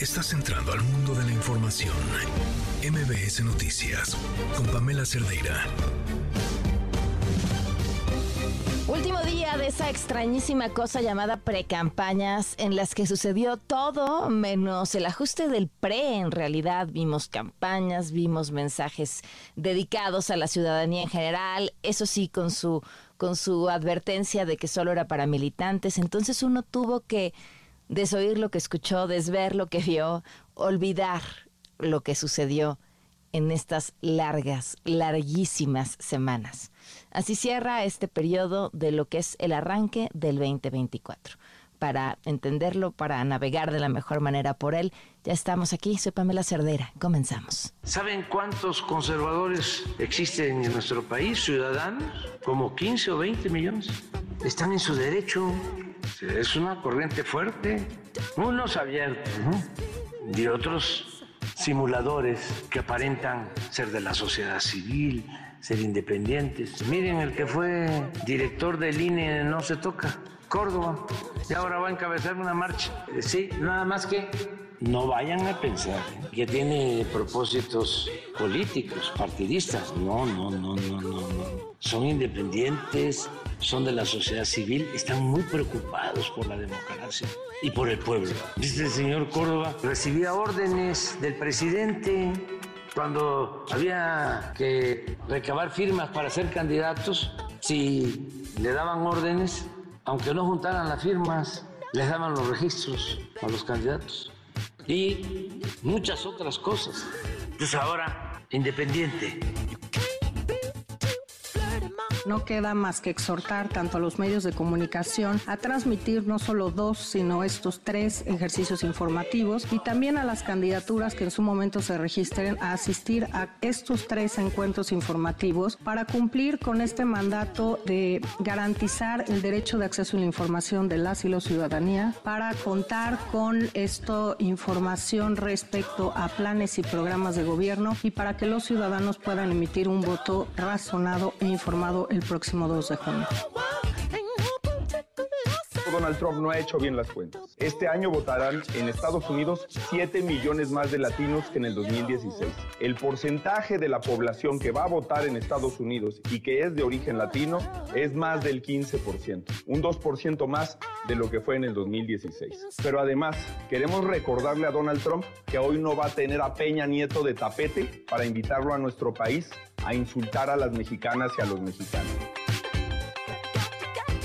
Estás entrando al mundo de la información. MBS Noticias con Pamela Cerdeira. Último día de esa extrañísima cosa llamada precampañas en las que sucedió todo menos el ajuste del pre. En realidad vimos campañas, vimos mensajes dedicados a la ciudadanía en general, eso sí con su con su advertencia de que solo era para militantes. Entonces uno tuvo que desoír lo que escuchó, desver lo que vio, olvidar lo que sucedió en estas largas, larguísimas semanas. Así cierra este periodo de lo que es el arranque del 2024. Para entenderlo, para navegar de la mejor manera por él, ya estamos aquí. Soy Pamela Cerdera. Comenzamos. ¿Saben cuántos conservadores existen en nuestro país, ciudadanos? Como 15 o 20 millones. Están en su derecho es una corriente fuerte, unos abiertos, ¿no? Y otros simuladores que aparentan ser de la sociedad civil, ser independientes. Miren el que fue director del INE No se toca, Córdoba, y ahora va a encabezar una marcha. Sí, nada más que no vayan a pensar que tiene propósitos políticos, partidistas. No, no, no, no, no, no. Son independientes, son de la sociedad civil, están muy preocupados por la democracia y por el pueblo. Dice señor Córdoba, recibía órdenes del presidente cuando había que recabar firmas para ser candidatos, si le daban órdenes, aunque no juntaran las firmas, les daban los registros a los candidatos y muchas otras cosas. Pues ahora, independiente. No queda más que exhortar tanto a los medios de comunicación a transmitir no solo dos, sino estos tres ejercicios informativos y también a las candidaturas que en su momento se registren a asistir a estos tres encuentros informativos para cumplir con este mandato de garantizar el derecho de acceso a la información de las y los ciudadanía, para contar con esta información respecto a planes y programas de gobierno y para que los ciudadanos puedan emitir un voto razonado e informado el próximo 2 de junio. Donald Trump no ha hecho bien las cuentas. Este año votarán en Estados Unidos 7 millones más de latinos que en el 2016. El porcentaje de la población que va a votar en Estados Unidos y que es de origen latino es más del 15%, un 2% más de lo que fue en el 2016. Pero además, queremos recordarle a Donald Trump que hoy no va a tener a Peña Nieto de tapete para invitarlo a nuestro país a insultar a las mexicanas y a los mexicanos.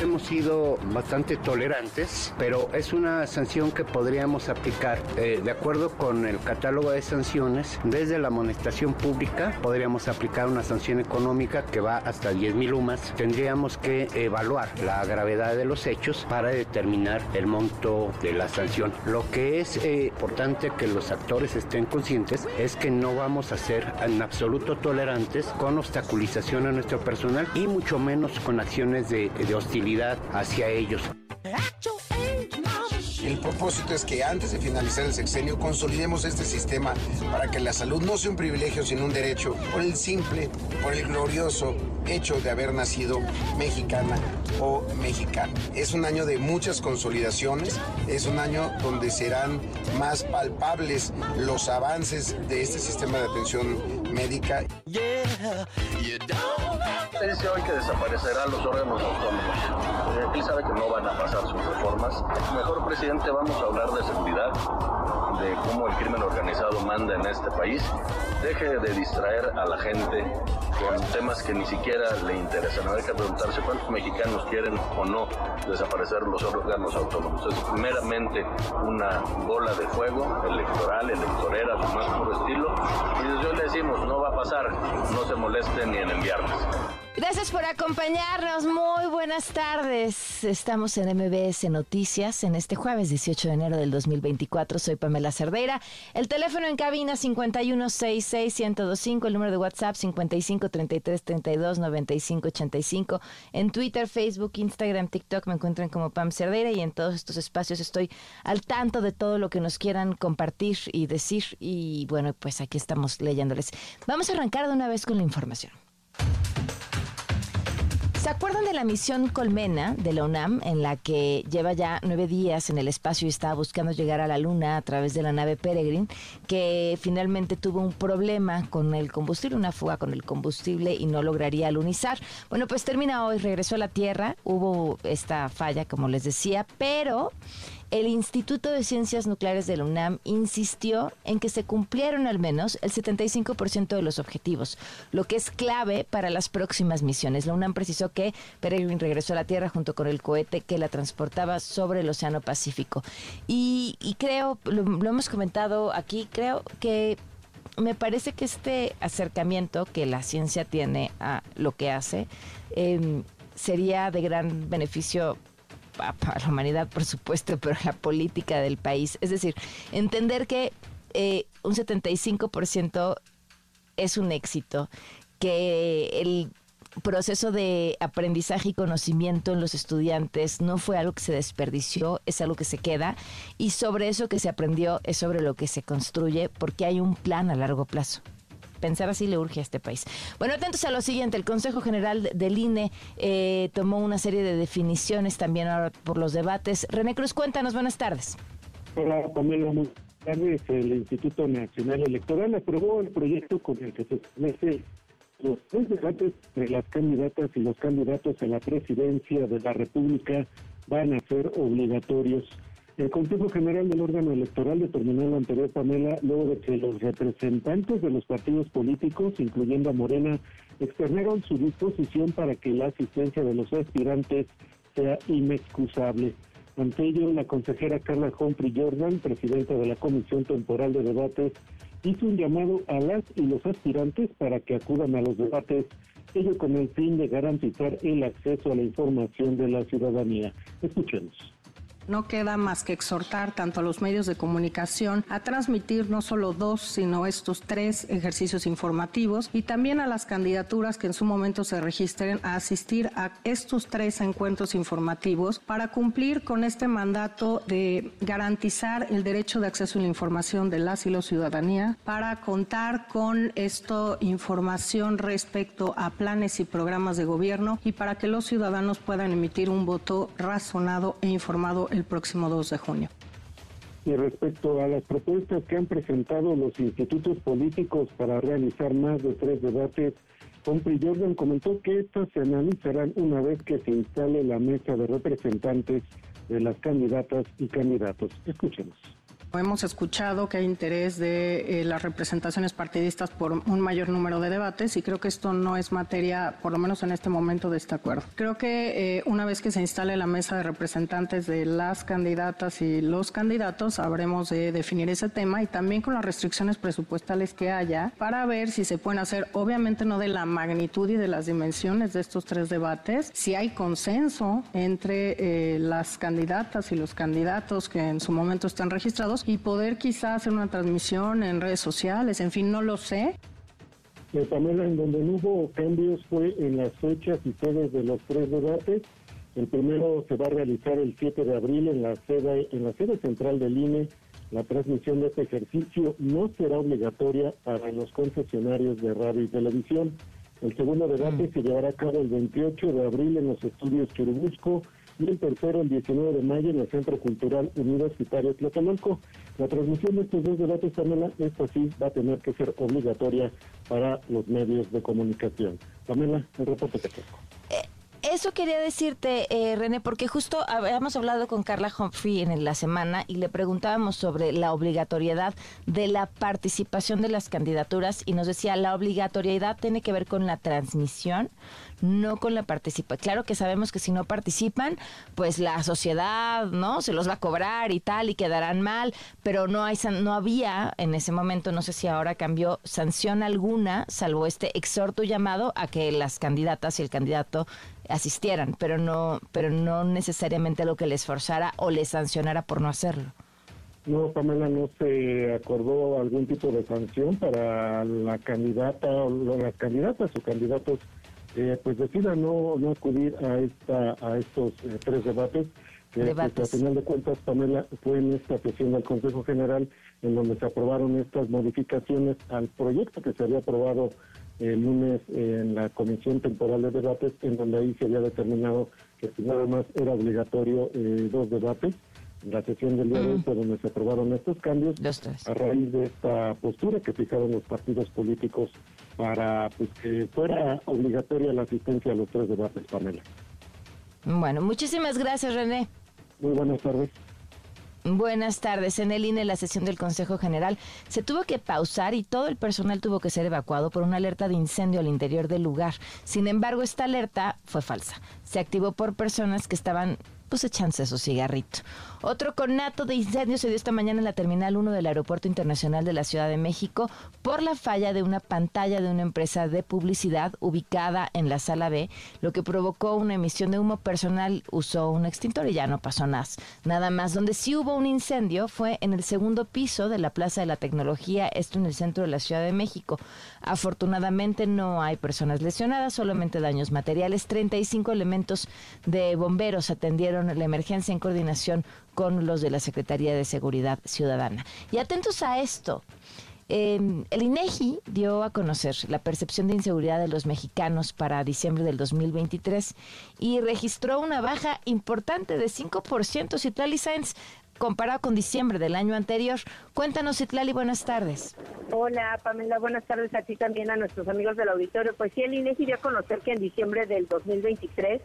Hemos sido bastante tolerantes, pero es una sanción que podríamos aplicar eh, de acuerdo con el catálogo de sanciones. Desde la amonestación pública podríamos aplicar una sanción económica que va hasta 10 mil UMAS. Tendríamos que evaluar la gravedad de los hechos para determinar el monto de la sanción. Lo que es eh, importante que los actores estén conscientes es que no vamos a ser en absoluto tolerantes con obstaculización a nuestro personal y mucho menos con acciones de, de hostilidad hacia ellos. El propósito es que antes de finalizar el sexenio consolidemos este sistema para que la salud no sea un privilegio sino un derecho por el simple, por el glorioso hecho de haber nacido mexicana o mexicano. Es un año de muchas consolidaciones, es un año donde serán más palpables los avances de este sistema de atención médica. Se dice hoy que desaparecerán los órganos autónomos. Eh, él sabe que no van a pasar sus reformas. Mejor, presidente, vamos a hablar de seguridad, de cómo el crimen organizado manda en este país. Deje de distraer a la gente con temas que ni siquiera le interesan. Hay que preguntarse cuántos mexicanos quieren o no desaparecer los órganos autónomos. Es meramente una bola de fuego electoral, electorera, su más puro estilo. Y hoy le decimos, no va a pasar, no se molesten ni en enviarnos. Gracias por acompañarnos. Muy buenas tardes. Estamos en MBS Noticias en este jueves 18 de enero del 2024. Soy Pamela Cerdeira. El teléfono en cabina 5166125, el número de WhatsApp 5533329585. En Twitter, Facebook, Instagram, TikTok me encuentran como Pam Cerdeira y en todos estos espacios estoy al tanto de todo lo que nos quieran compartir y decir y bueno, pues aquí estamos leyéndoles. Vamos a arrancar de una vez con la información. ¿Se acuerdan de la misión Colmena de la UNAM, en la que lleva ya nueve días en el espacio y estaba buscando llegar a la Luna a través de la nave Peregrine, que finalmente tuvo un problema con el combustible, una fuga con el combustible y no lograría alunizar? Bueno, pues termina hoy, regresó a la Tierra, hubo esta falla, como les decía, pero el Instituto de Ciencias Nucleares de la UNAM insistió en que se cumplieron al menos el 75% de los objetivos, lo que es clave para las próximas misiones. La UNAM precisó que Peregrine regresó a la Tierra junto con el cohete que la transportaba sobre el Océano Pacífico. Y, creo, lo, hemos comentado aquí, creo que me parece que este acercamiento que la ciencia tiene a lo que hace em, sería de gran beneficio para la humanidad, por supuesto, pero la política del país. Es decir, entender que eh, un 75% es un éxito, que el proceso de aprendizaje y conocimiento en los estudiantes no fue algo que se desperdició, es algo que se queda y sobre eso que se aprendió es sobre lo que se construye porque hay un plan a largo plazo pensar así le urge a este país. Bueno, atentos a lo siguiente, el Consejo General del INE eh, tomó una serie de definiciones también ahora por los debates. René Cruz, cuéntanos, buenas tardes. Hola, Pamela, buenas tardes. El Instituto Nacional Electoral aprobó el proyecto con el que se establece los tres debates de las candidatas y los candidatos a la presidencia de la República van a ser obligatorios el Consejo General del órgano electoral determinó lo anterior, Pamela, luego de que los representantes de los partidos políticos, incluyendo a Morena, externaron su disposición para que la asistencia de los aspirantes sea inexcusable. Ante ello, la consejera Carla Humphrey Jordan, presidenta de la Comisión Temporal de Debates, hizo un llamado a las y los aspirantes para que acudan a los debates, ello con el fin de garantizar el acceso a la información de la ciudadanía. Escuchemos. No queda más que exhortar tanto a los medios de comunicación a transmitir no solo dos, sino estos tres ejercicios informativos y también a las candidaturas que en su momento se registren a asistir a estos tres encuentros informativos para cumplir con este mandato de garantizar el derecho de acceso a la información de las y los ciudadanía, para contar con esta información respecto a planes y programas de gobierno y para que los ciudadanos puedan emitir un voto razonado e informado el próximo 2 de junio. Y respecto a las propuestas que han presentado los institutos políticos para realizar más de tres debates, Humphrey Jordan comentó que estas se analizarán una vez que se instale la mesa de representantes de las candidatas y candidatos. Escuchemos. Hemos escuchado que hay interés de eh, las representaciones partidistas por un mayor número de debates y creo que esto no es materia, por lo menos en este momento, de este acuerdo. Creo que eh, una vez que se instale la mesa de representantes de las candidatas y los candidatos, habremos de definir ese tema y también con las restricciones presupuestales que haya para ver si se pueden hacer, obviamente no de la magnitud y de las dimensiones de estos tres debates, si hay consenso entre eh, las candidatas y los candidatos que en su momento están registrados y poder quizás hacer una transmisión en redes sociales, en fin, no lo sé. Eh, Pamela, en donde no hubo cambios fue en las fechas y sedes de los tres debates. El primero se va a realizar el 7 de abril en la sede, en la sede central del INE. La transmisión de este ejercicio no será obligatoria para los concesionarios de radio y televisión. El segundo debate mm. se llevará a cabo el 28 de abril en los estudios Churubusco y el tercero el 19 de mayo en el Centro Cultural Universitario Tlatelolco. La transmisión de estos dos debates, Pamela, esta sí va a tener que ser obligatoria para los medios de comunicación. Pamela, el reporte que tengo. Eso quería decirte, eh, René, porque justo habíamos hablado con Carla Humphrey en la semana y le preguntábamos sobre la obligatoriedad de la participación de las candidaturas y nos decía, la obligatoriedad tiene que ver con la transmisión, no con la participación. Claro que sabemos que si no participan, pues la sociedad, ¿no? Se los va a cobrar y tal y quedarán mal, pero no hay no había en ese momento, no sé si ahora cambió sanción alguna, salvo este exhorto llamado a que las candidatas y el candidato asistieran, pero no pero no necesariamente lo que les forzara o les sancionara por no hacerlo. No, Pamela, no se acordó algún tipo de sanción para la candidata o las candidatas o candidatos eh, pues decida no, no acudir a esta a estos eh, tres debates que, pues, a final de cuentas Pamela fue en esta sesión del Consejo General en donde se aprobaron estas modificaciones al proyecto que se había aprobado el lunes en la Comisión Temporal de Debates, en donde ahí se había determinado que nada más era obligatorio eh, dos debates. La sesión del día de hoy fue donde se aprobaron estos cambios a raíz de esta postura que fijaron los partidos políticos para pues, que fuera obligatoria la asistencia a los tres debates, Pamela. Bueno, muchísimas gracias, René. Muy buenas tardes. Buenas tardes. En el INE, la sesión del Consejo General se tuvo que pausar y todo el personal tuvo que ser evacuado por una alerta de incendio al interior del lugar. Sin embargo, esta alerta fue falsa. Se activó por personas que estaban pues echándose su cigarrito. Otro conato de incendio se dio esta mañana en la Terminal 1 del Aeropuerto Internacional de la Ciudad de México por la falla de una pantalla de una empresa de publicidad ubicada en la sala B, lo que provocó una emisión de humo personal. Usó un extintor y ya no pasó nada. Nada más. Donde sí hubo un incendio fue en el segundo piso de la Plaza de la Tecnología, esto en el centro de la Ciudad de México. Afortunadamente no hay personas lesionadas, solamente daños materiales. 35 elementos de bomberos atendieron la emergencia en coordinación con los de la Secretaría de Seguridad Ciudadana. Y atentos a esto. el INEGI dio a conocer la percepción de inseguridad de los mexicanos para diciembre del 2023 y registró una baja importante de 5%. Citlali Sáenz, comparado con diciembre del año anterior. Cuéntanos, Citlali, buenas tardes. Hola, Pamela, buenas tardes a ti también, a nuestros amigos del auditorio. Pues sí, el INEGI dio a conocer que en diciembre del 2023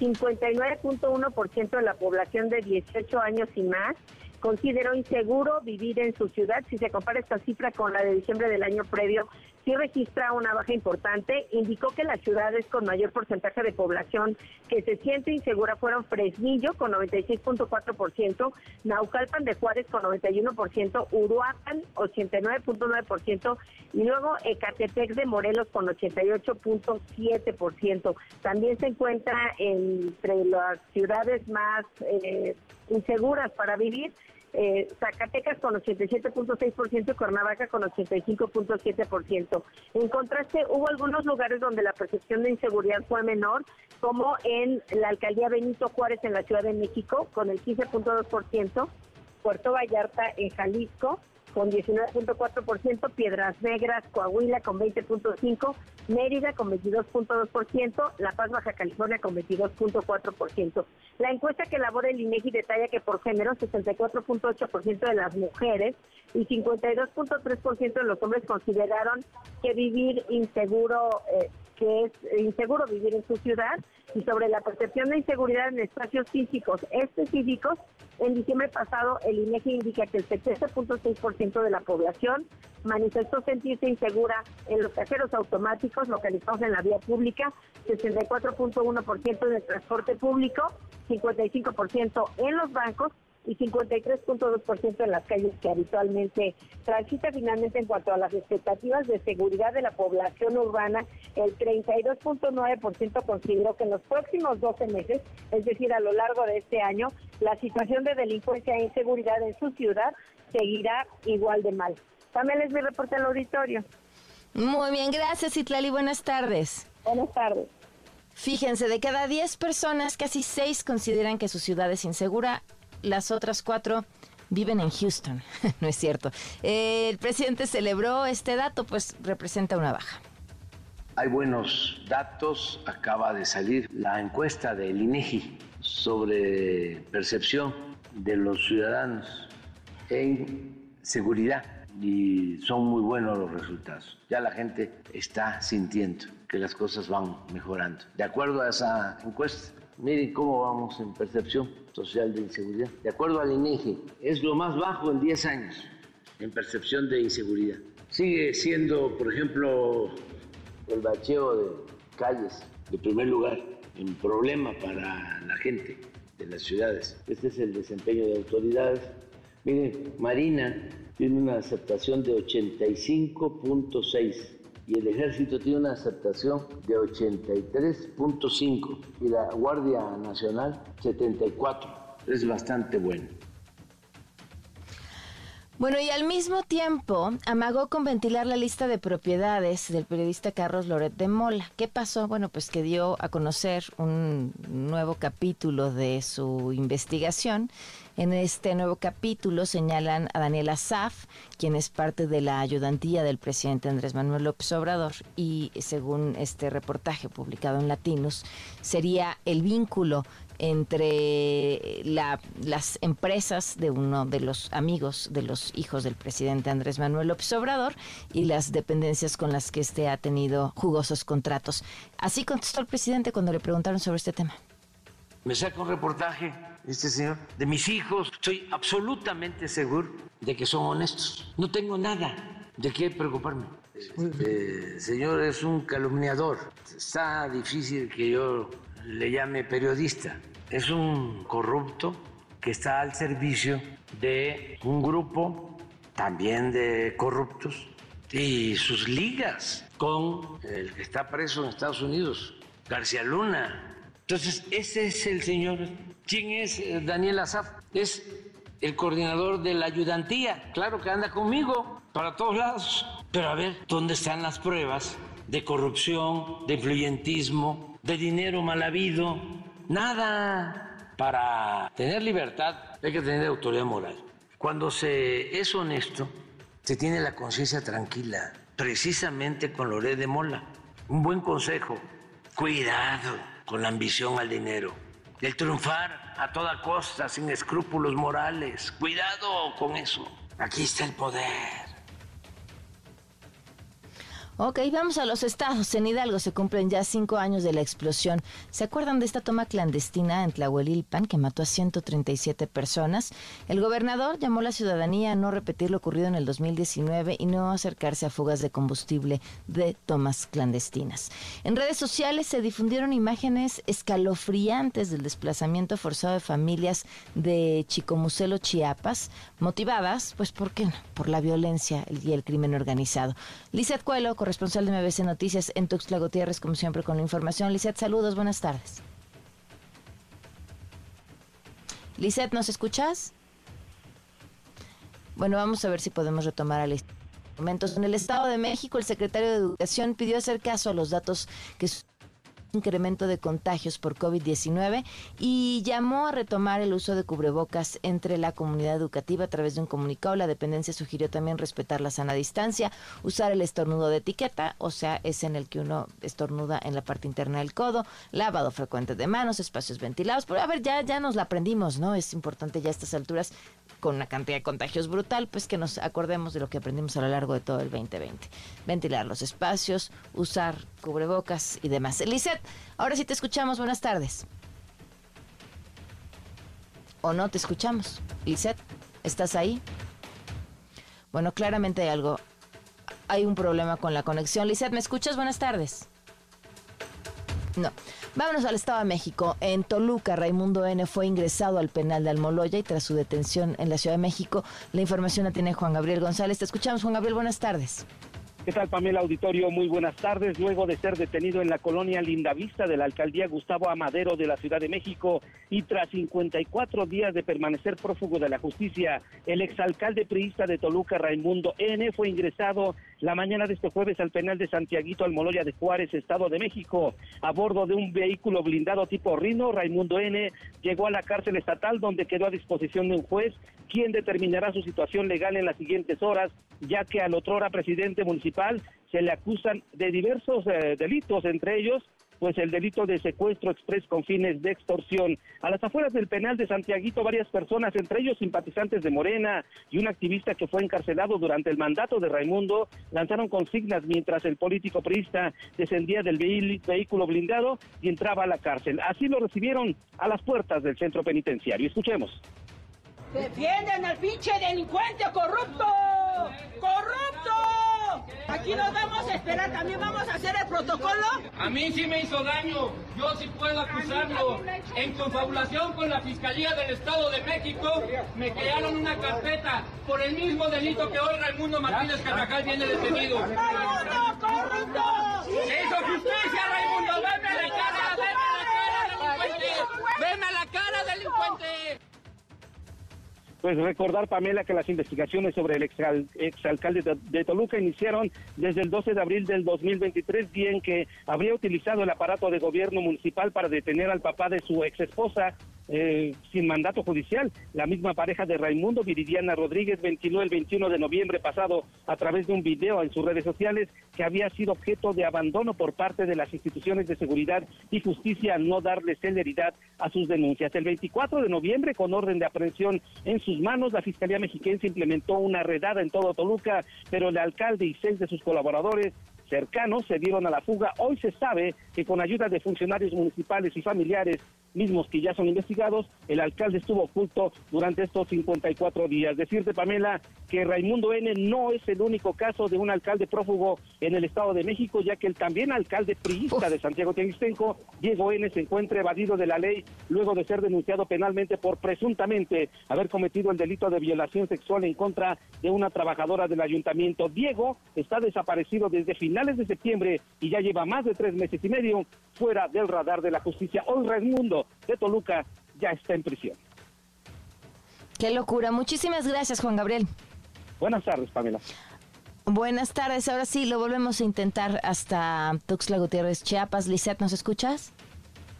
59.1% de la población de 18 años y más consideró inseguro vivir en su ciudad. Si se compara esta cifra con la de diciembre del año previo, sí registra una baja importante. Indicó que las ciudades con mayor porcentaje de población que se siente insegura fueron Fresnillo con 96.4%, Naucalpan de Juárez con 91%, Uruapan 89.9% y luego Ecatepec de Morelos con 88.7%. También se encuentra entre las ciudades más eh, inseguras para vivir eh, Zacatecas con 87.6% y Cuernavaca con 85.7%. En contraste, hubo algunos lugares donde la percepción de inseguridad fue menor, como en la alcaldía Benito Juárez en la Ciudad de México con el 15.2%, Puerto Vallarta en Jalisco con 19.4%, Piedras Negras, Coahuila con 20.5%, Mérida con 22.2%, La Paz, Baja California con 22.4%. La encuesta que elabora el INEGI detalla que por género 64.8% de las mujeres y 52.3% de los hombres consideraron que vivir inseguro eh, que es inseguro vivir en su ciudad y sobre la percepción de inseguridad en espacios físicos específicos, en diciembre pasado el INEGI indica que el 70.6% de la población manifestó sentirse insegura en los cajeros automáticos localizados en la vía pública, 64.1% en el transporte público, 55% en los bancos y 53.2% en las calles que habitualmente transita. Finalmente, en cuanto a las expectativas de seguridad de la población urbana, el 32.9% consideró que en los próximos 12 meses, es decir, a lo largo de este año, la situación de delincuencia e inseguridad en su ciudad seguirá igual de mal. También les mi reporte al auditorio. Muy bien, gracias Itlali, buenas tardes. Buenas tardes. Fíjense, de cada 10 personas, casi 6 consideran que su ciudad es insegura las otras cuatro viven en Houston. no es cierto. el presidente celebró este dato, pues representa una baja. Hay buenos datos. Acaba de salir la encuesta del INEGI sobre percepción de los ciudadanos en seguridad y son muy buenos los resultados. Ya la gente está sintiendo que las cosas van mejorando. De acuerdo a esa encuesta, miren cómo vamos en percepción social de inseguridad. De acuerdo al INEGI, es lo más bajo en 10 años en percepción de inseguridad. Sigue siendo, por ejemplo, el bacheo de calles de primer lugar en problema para la gente de las ciudades. Este es el desempeño de autoridades. Miren, Marina tiene una aceptación de 85.6 y el ejército tiene una aceptación de 83.5 y la Guardia Nacional 74. Es bastante bueno. Bueno, y al mismo tiempo amagó con ventilar la lista de propiedades del periodista Carlos Loret de Mola. ¿Qué pasó? Bueno, pues que dio a conocer un nuevo capítulo de su investigación. En este nuevo capítulo señalan a Daniela Saf, quien es parte de la ayudantía del presidente Andrés Manuel López Obrador, y según este reportaje publicado en Latinos, sería el vínculo entre las empresas de uno de los amigos de los hijos del presidente Andrés Manuel López Obrador y las dependencias con las que éste ha tenido jugosos contratos. Así contestó el presidente cuando le preguntaron sobre este tema. Me saca un reportaje este señor de mis hijos. Estoy absolutamente seguro de que son honestos. No tengo nada de qué preocuparme. Este señor es un calumniador. Está difícil que yo le llame periodista. Es un corrupto que está al servicio de un grupo también de corruptos y sus ligas con el que está preso en Estados Unidos, García Luna. Entonces, ese es el señor. ¿Quién es eh, Daniel Azaf? Es el coordinador de la ayudantía. Claro que anda conmigo para todos lados. Pero a ver, ¿dónde están las pruebas de corrupción, de influyentismo, de dinero mal habido? Nada. Para tener libertad hay que tener autoridad moral. Cuando se es honesto, se tiene la conciencia tranquila, precisamente con Loré de Mola. Un buen consejo, cuidado con la ambición al dinero, el triunfar a toda costa, sin escrúpulos morales. Cuidado con eso. Aquí está el poder. Ok, vamos a los estados. En Hidalgo se cumplen ya cinco años de la explosión. ¿Se acuerdan de esta toma clandestina en Tlahuelilpan que mató a 137 personas? El gobernador llamó a la ciudadanía a no repetir lo ocurrido en el 2019 y no acercarse a fugas de combustible de tomas clandestinas. En redes sociales se difundieron imágenes escalofriantes del desplazamiento forzado de familias de Chicomucelo, Chiapas, motivadas, pues, ¿por qué no? Por la violencia y el crimen organizado. Lizeth Cuelo, corresponsal de MBC Noticias en Tuxtla Gutiérrez, como siempre, con la información. Lizeth, saludos, buenas tardes. Lizeth, ¿nos escuchas? Bueno, vamos a ver si podemos retomar a momentos. En el Estado de México, el secretario de Educación pidió hacer caso a los datos que incremento de contagios por COVID-19 y llamó a retomar el uso de cubrebocas entre la comunidad educativa a través de un comunicado. La dependencia sugirió también respetar la sana distancia, usar el estornudo de etiqueta, o sea, es en el que uno estornuda en la parte interna del codo, lavado frecuente de manos, espacios ventilados. Pero a ver, ya, ya nos la aprendimos, ¿no? Es importante ya a estas alturas con una cantidad de contagios brutal, pues que nos acordemos de lo que aprendimos a lo largo de todo el 2020. Ventilar los espacios, usar cubrebocas y demás. Eliseth, ahora sí te escuchamos. Buenas tardes. ¿O no te escuchamos? Lisette, ¿estás ahí? Bueno, claramente hay algo. Hay un problema con la conexión. Lisette, ¿me escuchas? Buenas tardes. No. Vámonos al Estado de México. En Toluca, Raimundo N. fue ingresado al penal de Almoloya y tras su detención en la Ciudad de México, la información la tiene Juan Gabriel González. Te escuchamos, Juan Gabriel. Buenas tardes. ¿Qué tal, Pamela Auditorio? Muy buenas tardes. Luego de ser detenido en la colonia Lindavista de la alcaldía Gustavo Amadero de la Ciudad de México y tras 54 días de permanecer prófugo de la justicia, el exalcalde priista de Toluca, Raimundo N., fue ingresado la mañana de este jueves al penal de Santiaguito Almoloya de Juárez, Estado de México. A bordo de un vehículo blindado tipo Rino, Raimundo N. llegó a la cárcel estatal donde quedó a disposición de un juez, quien determinará su situación legal en las siguientes horas, ya que al otrora presidente municipal se le acusan de diversos eh, delitos, entre ellos pues el delito de secuestro express con fines de extorsión. A las afueras del penal de Santiaguito, varias personas, entre ellos simpatizantes de Morena y un activista que fue encarcelado durante el mandato de Raimundo, lanzaron consignas mientras el político priista descendía del vehículo blindado y entraba a la cárcel. Así lo recibieron a las puertas del centro penitenciario. Escuchemos. ¡Defienden al pinche delincuente corrupto! ¡Corrupto! Aquí nos vamos a esperar, también vamos a hacer el protocolo. A mí sí me hizo daño, yo sí puedo acusarlo. En confabulación con la Fiscalía del Estado de México, me crearon una carpeta por el mismo delito que hoy Raimundo Martínez Carvajal viene detenido. ¡Raimundo, corrupto! ¡Se hizo justicia, Raimundo! ¡Veme a la cara, veme a la cara, delincuente! ¡Veme a la cara, delincuente! Pues recordar, Pamela, que las investigaciones sobre el exalcalde de, Toluca iniciaron desde el 12 de abril del 2023, bien que habría utilizado el aparato de gobierno municipal para detener al papá de su ex esposa, eh, sin mandato judicial. La misma pareja de Raimundo Viridiana Rodríguez ventiló el 21 de noviembre pasado a través de un video en sus redes sociales que había sido objeto de abandono por parte de las instituciones de seguridad y justicia al no darle celeridad a sus denuncias. El 24 de noviembre, con orden de aprehensión en sus manos, la Fiscalía Mexiquense implementó una redada en todo Toluca, pero el alcalde y seis de sus colaboradores cercanos se dieron a la fuga. Hoy se sabe que con ayuda de funcionarios municipales y familiares, mismos que ya son investigados, el alcalde estuvo oculto durante estos 54 días. Decirte, Pamela, que Raimundo N. no es el único caso de un alcalde prófugo en el Estado de México, ya que el también alcalde priista de Santiago Teguistenco, Diego N., se encuentra evadido de la ley luego de ser denunciado penalmente por presuntamente haber cometido el delito de violación sexual en contra de una trabajadora del ayuntamiento. Diego está desaparecido desde finales de septiembre y ya lleva más de tres meses y medio fuera del radar de la justicia. Hoy Raimundo de Toluca ya está en prisión. Qué locura. Muchísimas gracias, Juan Gabriel. Buenas tardes, Pamela. Buenas tardes. Ahora sí, lo volvemos a intentar hasta Tuxtla Gutiérrez, Chiapas. Lisette, ¿nos escuchas?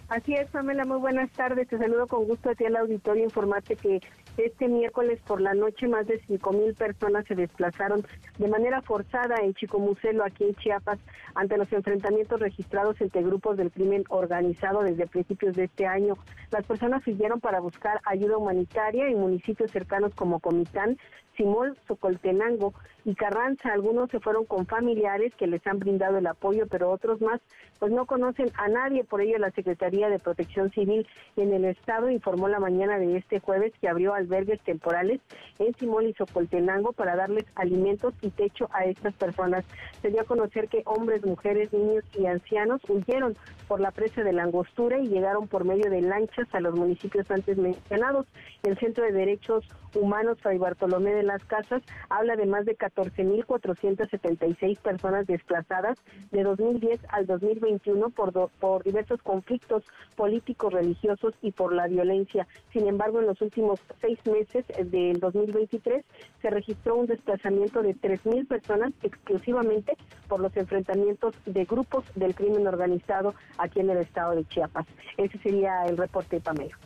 Así es, Pamela, muy buenas tardes. Te saludo con gusto a ti al auditorio. Informarte que este miércoles por la noche más de cinco mil personas se desplazaron de manera forzada en Chicomucelo, aquí en Chiapas, ante los enfrentamientos registrados entre grupos del crimen organizado desde principios de este año. Las personas siguieron para buscar ayuda humanitaria en municipios cercanos como Comitán, Simol, Socoltenango y Carranza. Algunos se fueron con familiares que les han brindado el apoyo, pero otros más pues no conocen a nadie. Por ello, la Secretaría de Protección Civil en el Estado informó la mañana de este jueves que abrió albergues temporales en Simol y Socoltenango para darles alimentos y techo a estas personas. Se dio a conocer que hombres, mujeres, niños y ancianos huyeron por la presa de la Angostura y llegaron por medio de lanchas a los municipios antes mencionados. El Centro de Derechos Humanos Fray Bartolomé de las Casas habla de más de 14.476 personas desplazadas de 2010 al 2021 por, por diversos conflictos políticos, religiosos y por la violencia. Sin embargo, en los últimos seis meses del 2023 se registró un desplazamiento de 3.000 personas exclusivamente por los enfrentamientos de grupos del crimen organizado aquí en el estado de Chiapas. Ese sería el reporte de Pamela.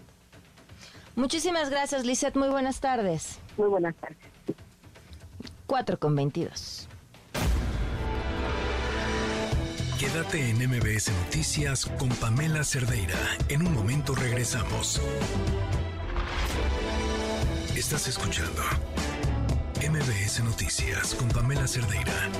Muchísimas gracias, Lisette. Muy buenas tardes. Muy buenas tardes. 4 con 22. Quédate en MBS Noticias con Pamela Cerdeira. En un momento regresamos. Estás escuchando MBS Noticias con Pamela Cerdeira.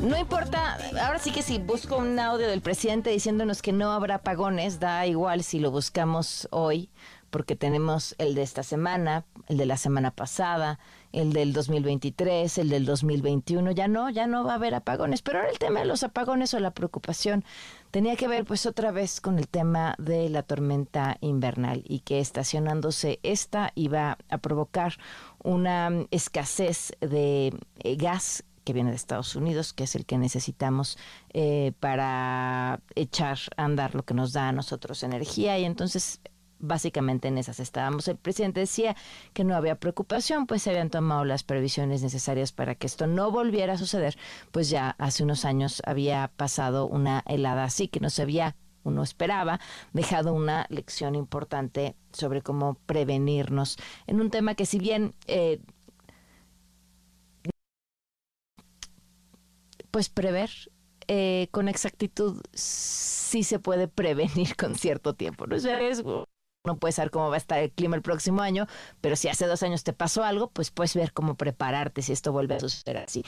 No importa, ahora sí que si busco un audio del presidente diciéndonos que no habrá apagones, da igual si lo buscamos hoy, porque tenemos el de esta semana, el de la semana pasada, el del 2023, el del 2021, ya no, ya no va a haber apagones, pero ahora el tema de los apagones o la preocupación tenía que ver pues otra vez con el tema de la tormenta invernal y que estacionándose esta iba a provocar una escasez de eh, gas que viene de Estados Unidos, que es el que necesitamos eh, para echar a andar lo que nos da a nosotros energía. Y entonces básicamente en esas estábamos. El presidente decía que no había preocupación, pues se habían tomado las previsiones necesarias para que esto no volviera a suceder, pues ya hace unos años había pasado una helada así que no se había uno esperaba, dejado una lección importante sobre cómo prevenirnos en un tema que si bien eh, pues prever eh, con exactitud sí se puede prevenir con cierto tiempo. No es. No puedes saber cómo va a estar el clima el próximo año, pero si hace dos años te pasó algo, pues puedes ver cómo prepararte si esto vuelve a suceder así.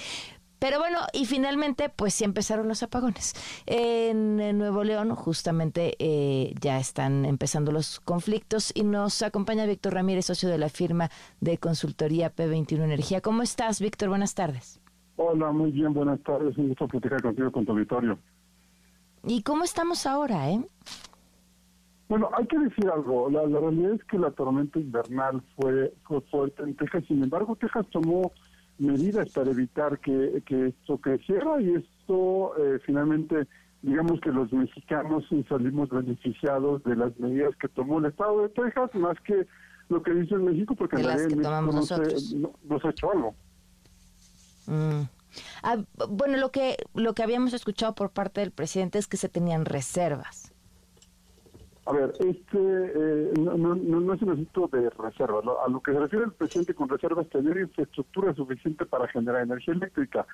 Pero bueno, y finalmente, pues sí empezaron los apagones. En, Nuevo León, justamente, eh, ya están empezando los conflictos y nos acompaña Víctor Ramírez, socio de la firma de consultoría P21 Energía. ¿Cómo estás, Víctor? Buenas tardes. Hola, muy bien, buenas tardes. Un gusto platicar contigo, con tu auditorio. ¿Y cómo estamos ahora, eh? Bueno, hay que decir algo. La, realidad es que la tormenta invernal fue, fuerte en Texas. Sin embargo, Texas tomó medidas para evitar que, esto creciera y esto eh, finalmente digamos que los mexicanos salimos beneficiados de las medidas que tomó el Estado de Texas, más que lo que dice México, porque en realidad México no se, ha hecho algo. Mm. Ah, bueno, lo que, lo que habíamos escuchado por parte del presidente es que se tenían reservas. A ver, este eh, no, no, no, es un asunto de reservas. A lo que se refiere el presidente con reservas es tener infraestructura suficiente para generar energía eléctrica.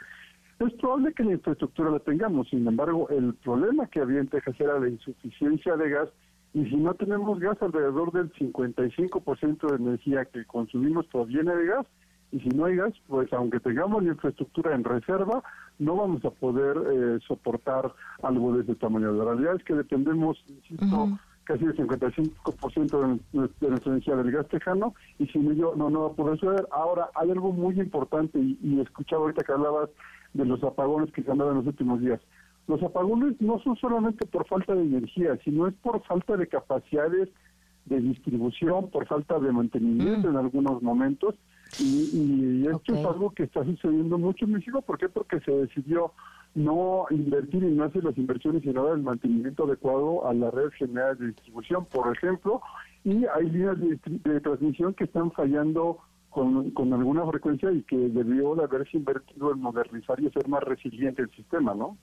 Es probable que la infraestructura la tengamos, sin embargo, el problema que había en Texas era la insuficiencia de gas y si no tenemos gas, alrededor del 55% de energía que consumimos proviene de gas y si no hay gas, pues aunque tengamos la infraestructura en reserva, no vamos a poder eh, soportar algo de ese tamaño. La realidad es que dependemos, insisto, casi el 55% de, de, nuestra energía del gas tejano y sin ello no, no va a poder suceder. Ahora, hay algo muy importante y, y escuchaba ahorita que hablabas de los apagones que se han dado en los últimos días. Los apagones no son solamente por falta de energía, sino es por falta de capacidades de distribución, por falta de mantenimiento mm. en algunos momentos y, esto es algo que está sucediendo mucho en México. ¿Por qué? Porque se decidió no invertir y no hacer las inversiones y no dar el mantenimiento adecuado a la red general de distribución, por ejemplo, y hay líneas de, transmisión que están fallando con, con, alguna frecuencia y que debió de haberse invertido en modernizar y hacer más resiliente el sistema, ¿no?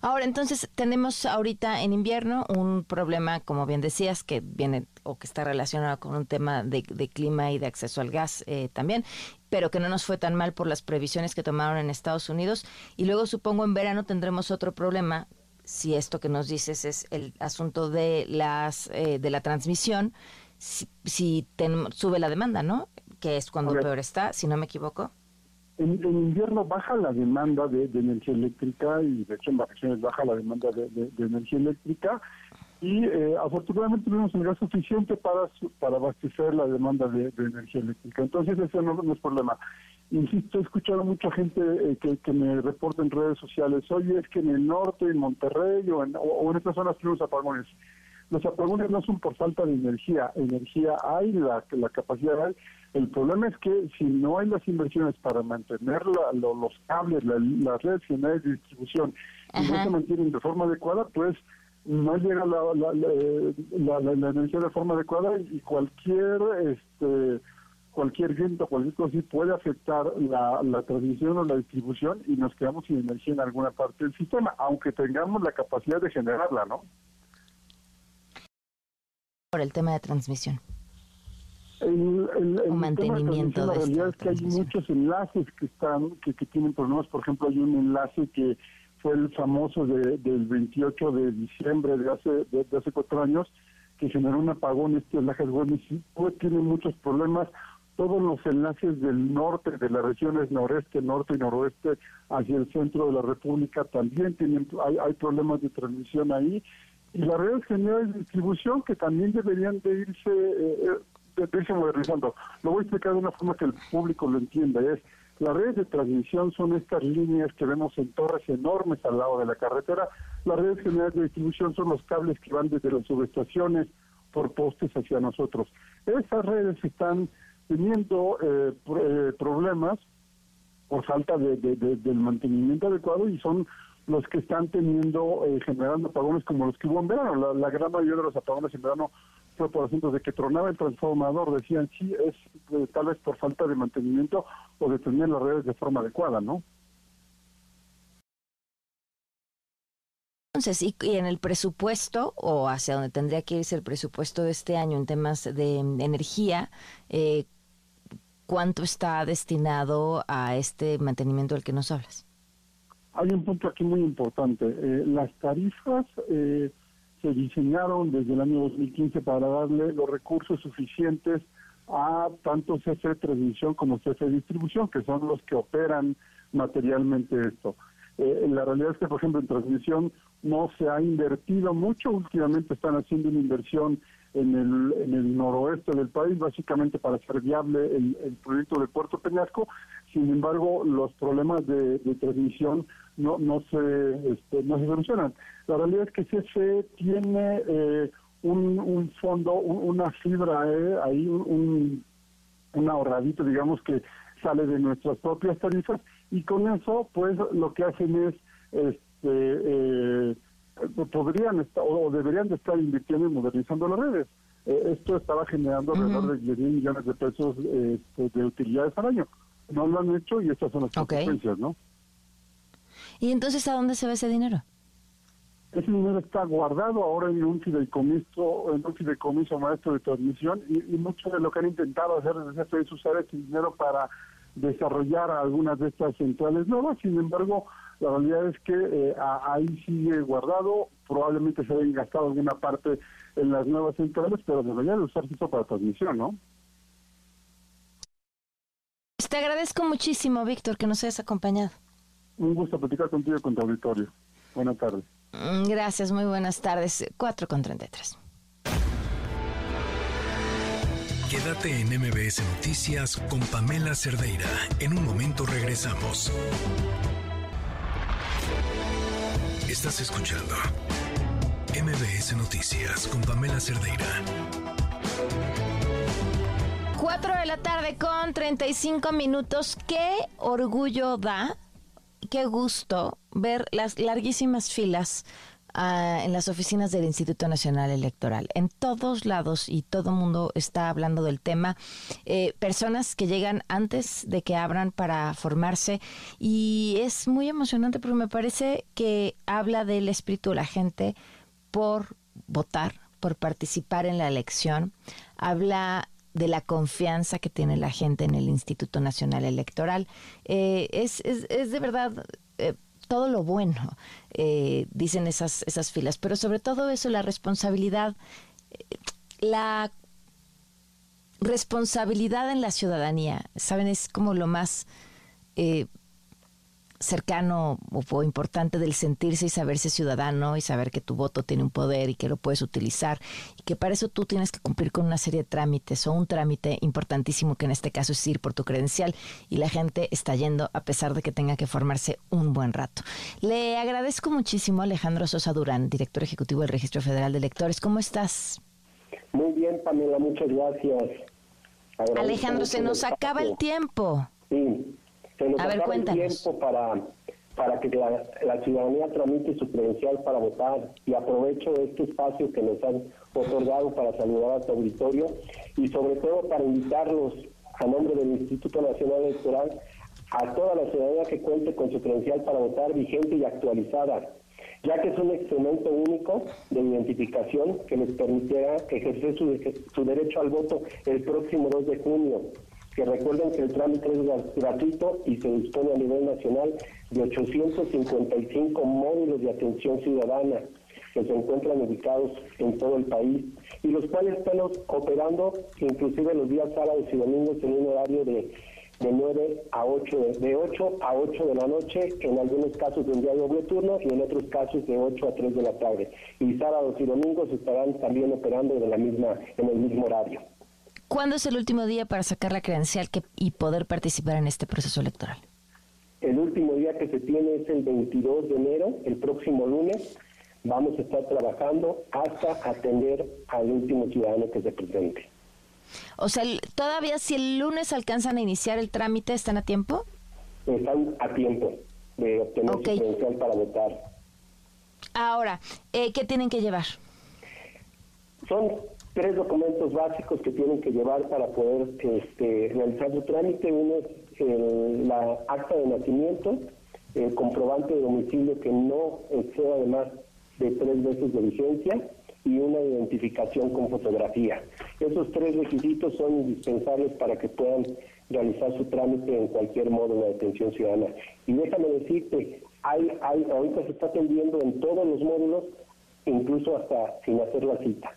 Ahora, entonces, tenemos ahorita en invierno un problema, como bien decías, que viene o que está relacionado con un tema de, clima y de acceso al gas eh, también, pero que no nos fue tan mal por las previsiones que tomaron en Estados Unidos. Y luego, supongo, en verano tendremos otro problema si esto que nos dices es el asunto de las eh, de la transmisión, si, sube la demanda, ¿no? Que es cuando peor está, si no me equivoco. En, invierno baja la demanda de, energía eléctrica y de hecho en vacaciones baja la demanda de, energía eléctrica y eh, afortunadamente tenemos el gas suficiente para para abastecer la demanda de, energía eléctrica. Entonces ese no, es problema. Insisto, he escuchado a mucha gente eh, que, me reporta en redes sociales, oye, es que en el norte, en Monterrey o en, o en estas zonas tenemos apagones. Los apagones no son por falta de energía, energía hay, la, la capacidad hay. El problema es que si no hay las inversiones para mantener los cables, las redes generales de distribución y no se mantienen de forma adecuada, pues no llega la, la, energía de forma adecuada y cualquier este cualquier viento, cualquier cosa puede afectar la, la transmisión o la distribución y nos quedamos sin energía en alguna parte del sistema, aunque tengamos la capacidad de generarla, ¿no? Por el tema de transmisión. El, mantenimiento de la realidad es que hay muchos enlaces que están que, tienen problemas. Por ejemplo hay un enlace que fue el famoso de, del 28 de diciembre de hace de, hace cuatro años que generó un apagón. Este enlace pues, tiene muchos problemas. Todos los enlaces del norte de las regiones noreste norte y noroeste hacia el centro de la república también tienen hay, hay problemas de transmisión ahí y las redes generales de distribución que también deberían de irse, eh, eh, de irse modernizando. Lo voy a explicar de una forma que el público lo entienda. Es las redes de transmisión son estas líneas que vemos en torres enormes al lado de la carretera. Las redes generales de distribución son los cables que van desde las subestaciones por postes hacia nosotros. Esas redes están teniendo eh, problemas por falta de, del mantenimiento adecuado y son los que están teniendo, eh, generando apagones como los que hubo en verano. La, gran mayoría de los apagones en verano fue por asuntos de que tronaba el transformador. Decían, sí, es eh, tal vez por falta de mantenimiento o de tener las redes de forma adecuada, ¿no? Entonces, y, en el presupuesto, o hacia donde tendría que irse el presupuesto de este año en temas de, energía, eh, ¿cuánto está destinado a este mantenimiento del que nos hablas? Hay un punto aquí muy importante. Eh, las tarifas eh, se diseñaron desde el año 2015 para darle los recursos suficientes a tanto CFE Transmisión como CFE Distribución, que son los que operan materialmente esto. Eh, la realidad es que, por ejemplo, en transmisión no se ha invertido mucho. Últimamente están haciendo una inversión en el, en el noroeste del país, básicamente para hacer viable el, proyecto de Puerto Peñasco. Sin embargo, los problemas de, transmisión no, no, se, este, no se solucionan. La realidad es que CFE tiene eh, un, un, fondo, una fibra eh, ahí, un, un ahorradito, digamos, que sale de nuestras propias tarifas y con eso, pues, lo que hacen es este, eh, podrían estar o deberían de estar invirtiendo y modernizando las redes. Eh, esto estaba generando alrededor de 10 millones de pesos este, de utilidades al año. No lo han hecho y estas son las consecuencias, ¿no? ¿Y entonces a dónde se va ese dinero? Ese dinero está guardado ahora en un fideicomiso, en un fideicomiso maestro de transmisión y, mucho de lo que han intentado hacer es usar ese dinero para desarrollar algunas de estas centrales nuevas. Sin embargo, la realidad es que eh, ahí sigue guardado, probablemente se haya gastado alguna parte en las nuevas centrales, pero debería de usarse esto para transmisión, ¿no? Te agradezco muchísimo, Víctor, que nos hayas acompañado. Un gusto platicar contigo con tu auditorio. Buenas tardes. Mm, gracias, muy buenas tardes. 4 con 33. Quédate en MBS Noticias con Pamela Cerdeira. En un momento regresamos. Estás escuchando MBS Noticias con Pamela Cerdeira. 4 de la tarde con 35 minutos. Qué orgullo da qué gusto ver las larguísimas filas ah, en las oficinas del Instituto Nacional Electoral. En todos lados y todo mundo está hablando del tema. Eh, personas que llegan antes de que abran para formarse y es muy emocionante porque me parece que habla del espíritu de la gente por votar, por participar en la elección. Habla de la confianza que tiene la gente en el Instituto Nacional Electoral. Eh, es, es, es, de verdad eh, todo lo bueno, eh, dicen esas, esas filas, pero sobre todo eso, la responsabilidad, la responsabilidad en la ciudadanía, ¿saben? Es como lo más cercano o, importante del sentirse y saberse ciudadano y saber que tu voto tiene un poder y que lo puedes utilizar y que para eso tú tienes que cumplir con una serie de trámites o un trámite importantísimo que en este caso es ir por tu credencial y la gente está yendo a pesar de que tenga que formarse un buen rato. Le agradezco muchísimo a Alejandro Sosa Durán, director ejecutivo del Registro Federal de Electores. ¿Cómo estás? Muy bien, Pamela, muchas gracias. Alejandro, se nos acaba el tiempo. Sí. Se nos a ver, el tiempo para, para que la, ciudadanía tramite su credencial para votar. Y aprovecho este espacio que nos han otorgado para saludar a tu auditorio y sobre todo para invitarlos a nombre del Instituto Nacional Electoral a toda la ciudadanía que cuente con su credencial para votar vigente y actualizada, ya que es un instrumento único de identificación que les permitirá ejercer su, su derecho al voto el próximo 2 de junio que recuerden que el trámite es gratuito y se dispone a nivel nacional de 855 módulos de atención ciudadana que se encuentran ubicados en todo el país y los cuales están operando inclusive los días sábados y domingos en un horario de, de 9 a 8, de 8 a 8 de la noche, en algunos casos de un día doble turno y en otros casos de 8 a 3 de la tarde. Y sábados y domingos estarán también operando de la misma, en el mismo horario. ¿Cuándo es el último día para sacar la credencial y poder participar en este proceso electoral? El último día que se tiene es el 22 de enero, el próximo lunes. Vamos a estar trabajando hasta atender al último ciudadano que se presente. O sea, todavía si el lunes alcanzan a iniciar el trámite, ¿están a tiempo? Están a tiempo de obtener su credencial para votar. Ahora, eh, ¿qué tienen que llevar? Son tres documentos básicos que tienen que llevar para poder este, realizar su trámite. Uno es la acta de nacimiento, el comprobante de domicilio que no exceda además de tres veces de vigencia y una identificación con fotografía. Esos tres requisitos son indispensables para que puedan realizar su trámite en cualquier modo de atención ciudadana. Y déjame decirte, hay, hay, ahorita se está atendiendo en todos los módulos, incluso hasta sin hacer la cita.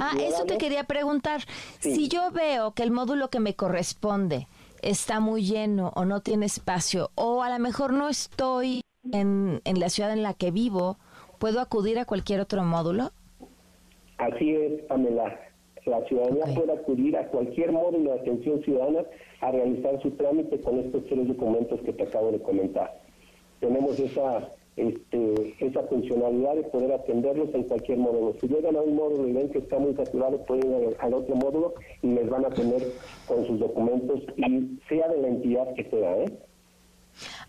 Ah, eso te quería preguntar. Si yo veo que el módulo que me corresponde está muy lleno o no tiene espacio, o a lo mejor no estoy en, en la ciudad en la que vivo, ¿puedo acudir a cualquier otro módulo? Así es, Pamela. La ciudadanía puede acudir a cualquier módulo de atención ciudadana a realizar su trámite con estos tres documentos que te acabo de comentar. Tenemos esa este, esa funcionalidad de poder atenderlos en cualquier módulo. Si llegan a un módulo y ven que está muy saturado, pueden ir al otro módulo y les van a tener con sus documentos y sea de la entidad que sea. ¿eh?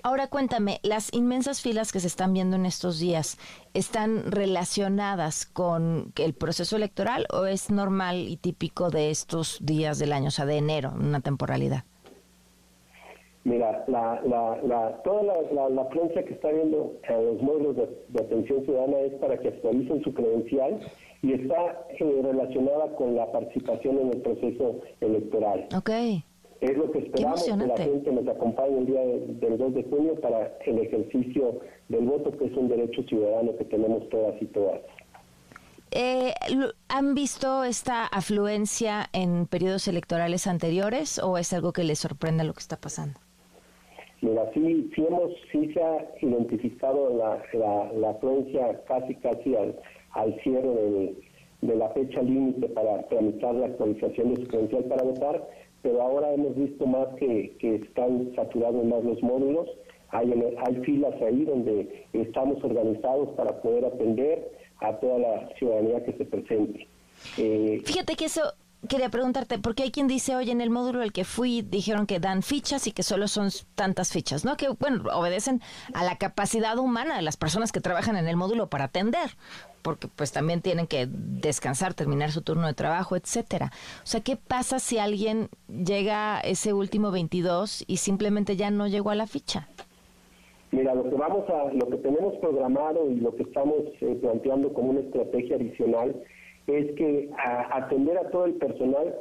Ahora cuéntame, las inmensas filas que se están viendo en estos días, ¿están relacionadas con el proceso electoral o es normal y típico de estos días del año, o sea, de enero, una temporalidad? Mira, la, la, toda la, la, prensa que está viendo a los módulos de, atención ciudadana es para que actualicen su credencial y está eh, relacionada con la participación en el proceso electoral. Ok. Es lo que esperamos que la gente nos acompañe el día del 2 de junio para el ejercicio del voto, que es un derecho ciudadano que tenemos todas y todas. Eh, ¿Han visto esta afluencia en periodos electorales anteriores o es algo que les sorprende lo que está pasando? Mira, sí, sí, hemos, sí se ha identificado la, la, afluencia casi, casi al, al cierre de la fecha límite para tramitar la actualización de su credencial para votar pero ahora hemos visto más que, están saturados más los módulos, hay, hay filas ahí donde estamos organizados para poder atender a toda la ciudadanía que se presente. Eh, Fíjate que eso quería preguntarte, porque hay quien dice, oye, en el módulo al que fui dijeron que dan fichas y que solo son tantas fichas, ¿no? Que, bueno, obedecen a la capacidad humana de las personas que trabajan en el módulo para atender porque pues también tienen que descansar, terminar su turno de trabajo, etcétera. O sea, ¿qué pasa si alguien llega ese último 22 y simplemente ya no llegó a la ficha? Mira, lo que vamos a, lo que tenemos programado y lo que estamos eh, planteando como una estrategia adicional es que atender a todo el personal,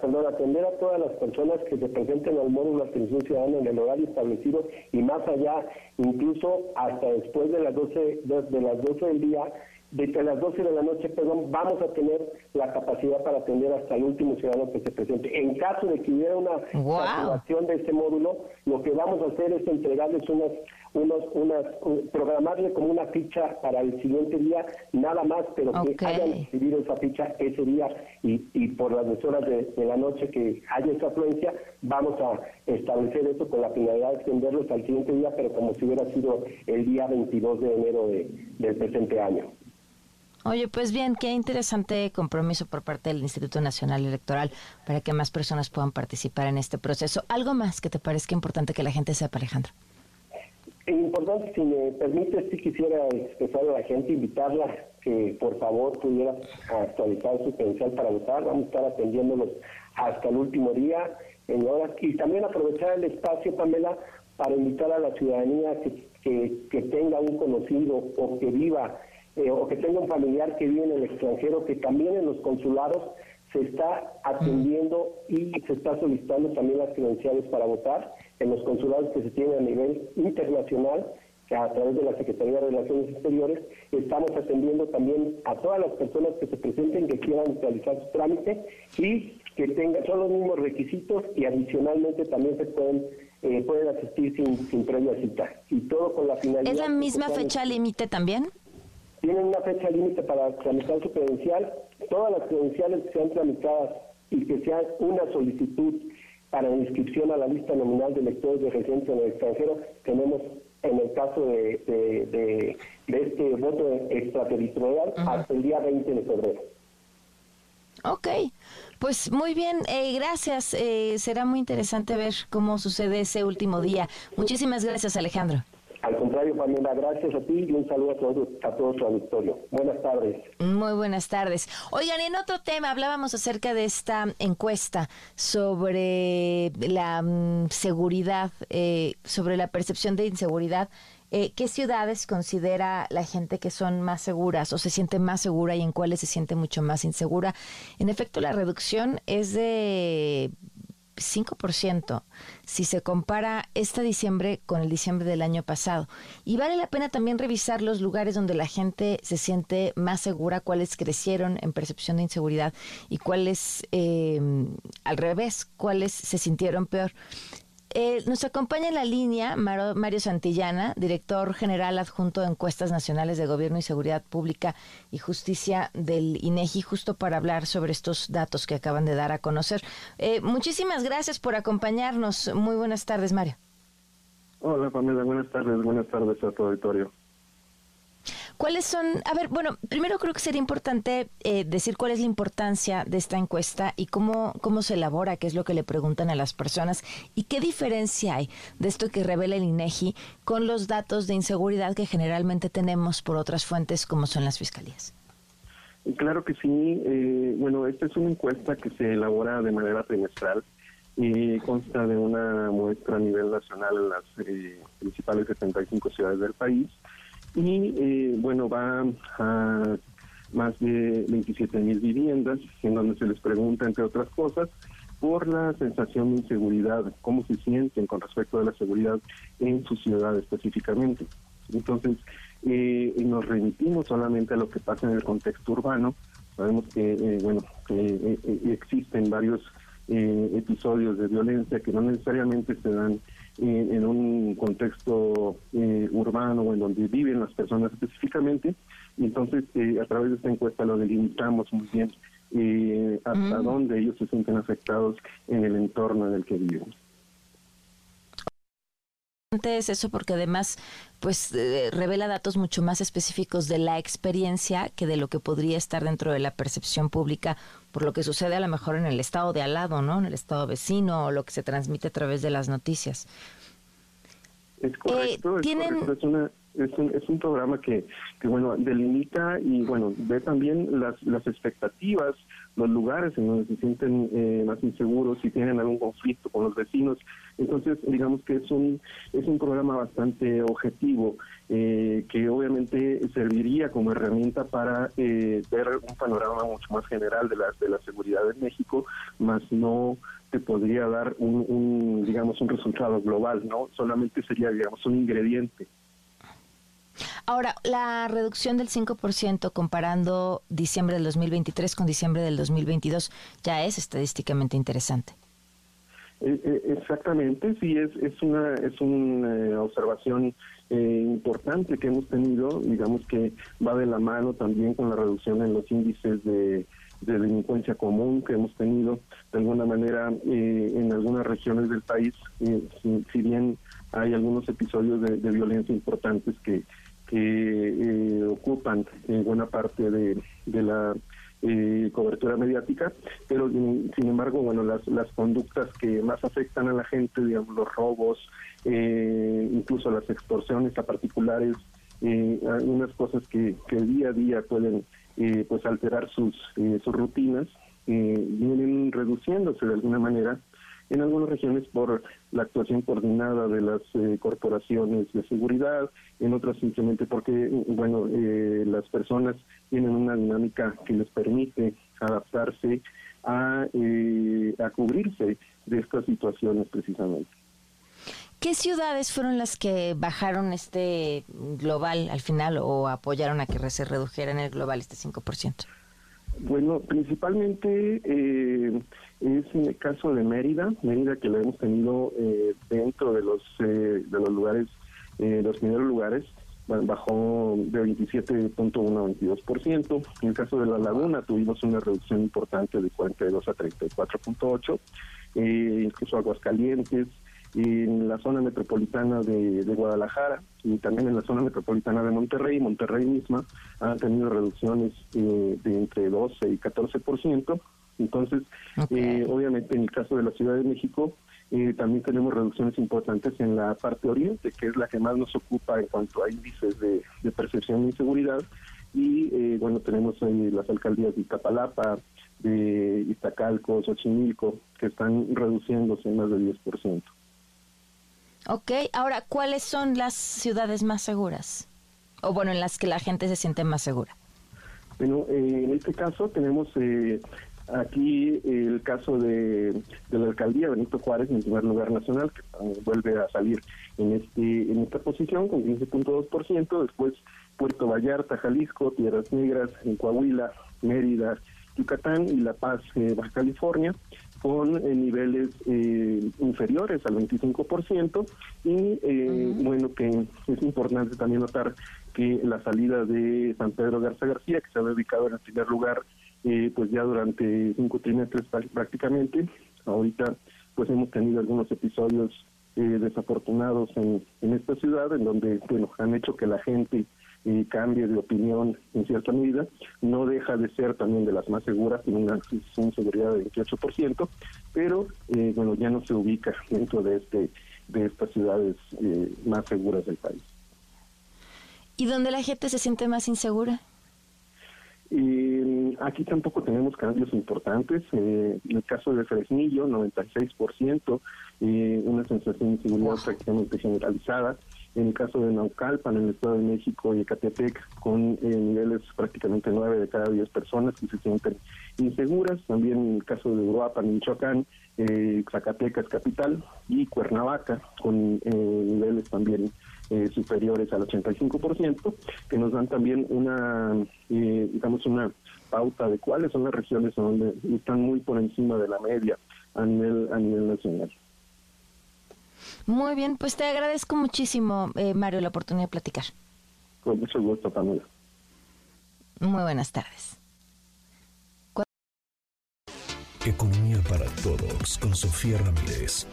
perdón, atender a todas las personas que se presenten al módulo de atención ciudadana en el horario establecido y más allá, incluso hasta después de las 12 de las 12 del día desde las 12 de la noche, perdón, vamos a tener la capacidad para atender hasta el último ciudadano que se presente. En caso de que hubiera una activación de este módulo, lo que vamos a hacer es entregarles unas, unos, unas, programarle como una ficha para el siguiente día, nada más, pero que hayan recibido esa ficha ese día y, y por las 10 horas de, la noche que haya esa afluencia, vamos a establecer eso con la finalidad de extenderlos al siguiente día, pero como si hubiera sido el día 22 de enero del presente año. Oye, pues bien, qué interesante compromiso por parte del Instituto Nacional Electoral para que más personas puedan participar en este proceso. ¿Algo más que te parezca importante que la gente sepa, Alejandro? Importante, si me permite, sí quisiera expresar a la gente, invitarla que por favor pudiera actualizar su credencial para votar. Vamos a estar atendiéndolos hasta el último día en horas y también aprovechar el espacio, Pamela, para invitar a la ciudadanía que, que tenga un conocido o que viva eh, o que tenga un familiar que vive en el extranjero, que también en los consulados se está atendiendo y se está solicitando también las credenciales para votar en los consulados que se tienen a nivel internacional, que a través de la Secretaría de Relaciones Exteriores estamos atendiendo también a todas las personas que se presenten que quieran realizar su trámite y que tengan son los mismos requisitos y adicionalmente también se pueden eh, pueden asistir sin, sin previa cita y todo con la finalidad. ¿Es la misma fecha límite también? tienen una fecha límite para tramitar su credencial. Todas las credenciales que sean tramitadas y que sean una solicitud para inscripción a la lista nominal de electores de residencia en el extranjero, tenemos en el caso de, de, este voto extraterritorial hasta el día 20 de febrero. Ok, pues muy bien, eh, gracias. Eh, será muy interesante ver cómo sucede ese último día. Muchísimas gracias, Alejandro. Al contrario, Pamela, gracias a ti y un saludo a todo, a todo tu auditorio. Buenas tardes. Muy buenas tardes. Oigan, en otro tema hablábamos acerca de esta encuesta sobre la mm, seguridad, eh, sobre la percepción de inseguridad. Eh, ¿Qué ciudades considera la gente que son más seguras o se siente más segura y en cuáles se siente mucho más insegura? En efecto, la reducción es de 5% si se compara este diciembre con el diciembre del año pasado. Y vale la pena también revisar los lugares donde la gente se siente más segura, cuáles crecieron en percepción de inseguridad y cuáles, eh, al revés, cuáles se sintieron peor. Eh, nos acompaña en la línea Mario Santillana, director general adjunto de Encuestas Nacionales de Gobierno y Seguridad Pública y Justicia del INEGI, justo para hablar sobre estos datos que acaban de dar a conocer. Eh, muchísimas gracias por acompañarnos. Muy buenas tardes, Mario. Hola, familia. Buenas tardes. Buenas tardes a tu auditorio. ¿Cuáles son? A ver, bueno, primero creo que sería importante eh, decir cuál es la importancia de esta encuesta y cómo, cómo se elabora, qué es lo que le preguntan a las personas y qué diferencia hay de esto que revela el INEGI con los datos de inseguridad que generalmente tenemos por otras fuentes como son las fiscalías. Claro que sí. Eh, bueno, esta es una encuesta que se elabora de manera trimestral y consta de una muestra a nivel nacional en las eh, principales 75 ciudades del país y eh, bueno, va a más de 27 mil viviendas en donde se les pregunta, entre otras cosas, por la sensación de inseguridad, cómo se sienten con respecto a la seguridad en su ciudad específicamente. Entonces, eh, nos remitimos solamente a lo que pasa en el contexto urbano. Sabemos que, eh, bueno, que existen varios episodios de violencia que no necesariamente se dan en un contexto eh, urbano en donde viven las personas específicamente. Y entonces, eh, a través de esta encuesta lo delimitamos muy bien eh, hasta mm. dónde ellos se sienten afectados en el entorno en el que viven es eso porque además pues revela datos mucho más específicos de la experiencia que de lo que podría estar dentro de la percepción pública por lo que sucede a lo mejor en el estado de al lado, ¿no? En el estado vecino o lo que se transmite a través de las noticias. Es correcto, es, una, es, un, es un programa que, que, bueno, delimita y, bueno, ve también las, las expectativas, los lugares en donde se sienten eh, más inseguros, si tienen algún conflicto con los vecinos. Entonces, digamos que es un, es un programa bastante objetivo, eh, que obviamente serviría como herramienta para eh, ver un panorama mucho más general de la, de la seguridad en México, más no te podría dar un, un, digamos, un resultado global, ¿no? Solamente sería, digamos, un ingrediente. Ahora, la reducción del 5% comparando diciembre del 2023 con diciembre del 2022 ya es estadísticamente interesante. Eh, eh, exactamente, sí, es, es una, es una eh, observación importante que hemos tenido, digamos que va de la mano también con la reducción en los índices de de delincuencia común que hemos tenido de alguna manera eh, en algunas regiones del país, si, bien hay algunos episodios de, violencia importantes que, que eh, ocupan buena parte de, la cobertura mediática, pero sin embargo, bueno, las, las conductas que más afectan a la gente, digamos, los robos, incluso las extorsiones a particulares, algunas cosas que, que día a día pueden eh, pues alterar sus, eh, sus rutinas, eh, vienen reduciéndose de alguna manera en algunas regiones por la actuación coordinada de las corporaciones de seguridad, en otras simplemente porque, bueno, las personas tienen una dinámica que les permite adaptarse a, a cubrirse de estas situaciones precisamente. ¿Qué ciudades fueron las que bajaron este global al final o apoyaron a que se redujera en el global este 5%? Bueno, principalmente eh, es en el caso de Mérida, Mérida que lo hemos tenido eh, dentro de los eh, de los lugares, los primeros lugares, bajó de 27.1 a 22%. En el caso de La Laguna tuvimos una reducción importante de 42 a 34.8, incluso Aguascalientes, en la zona metropolitana de, Guadalajara y también en la zona metropolitana de Monterrey. Monterrey misma ha tenido reducciones eh, de entre 12 y 14%. Entonces, eh, obviamente en el caso de la Ciudad de México, eh, también tenemos reducciones importantes en la parte oriente, que es la que más nos ocupa en cuanto a índices de, percepción de inseguridad. Y bueno, tenemos las alcaldías de Iztapalapa, de Iztacalco, Xochimilco, que están reduciéndose en más del 10%. Ok, ahora, ¿cuáles son las ciudades más seguras? O bueno, en las que la gente se siente más segura. Bueno, eh, en este caso tenemos eh, aquí el caso de, la alcaldía Benito Juárez en primer lugar nacional, que vuelve a salir en, este, en esta posición con 15.2%, después Puerto Vallarta, Jalisco, Tierras Negras, en Coahuila, Mérida, Yucatán y La Paz, eh, Baja California con eh, niveles eh, inferiores al 25% y eh, bueno que es importante también notar que la salida de San Pedro Garza García que se ha ubicado en el primer lugar pues ya durante cinco trimestres prácticamente ahorita pues hemos tenido algunos episodios desafortunados en, en esta ciudad en donde bueno han hecho que la gente eh, cambie de opinión en cierta medida, no deja de ser también de las más seguras, tiene una seguridad de 28%, pero eh, bueno, ya no se ubica dentro de este de estas ciudades eh, más seguras del país. ¿Y dónde la gente se siente más insegura? Y aquí tampoco tenemos cambios importantes. Eh, en el caso de Fresnillo, 96%, eh, una sensación de inseguridad prácticamente generalizada. En el caso de Naucalpan, en el Estado de México y Ecatepec, con eh, niveles prácticamente 9 de cada 10 personas que se sienten inseguras. También en el caso de Uruapan, Michoacán, eh, Zacatecas capital y Cuernavaca, con eh, niveles también eh, superiores al 85%, que nos dan también una, eh, digamos, una pauta de cuáles son las regiones donde están muy por encima de la media a nivel, a nivel nacional. Muy bien, pues te agradezco muchísimo, eh, Mario, la oportunidad de platicar. Con mucho gusto, Pamela. Muy buenas tardes. Economía para Todos con Sofía Ramírez.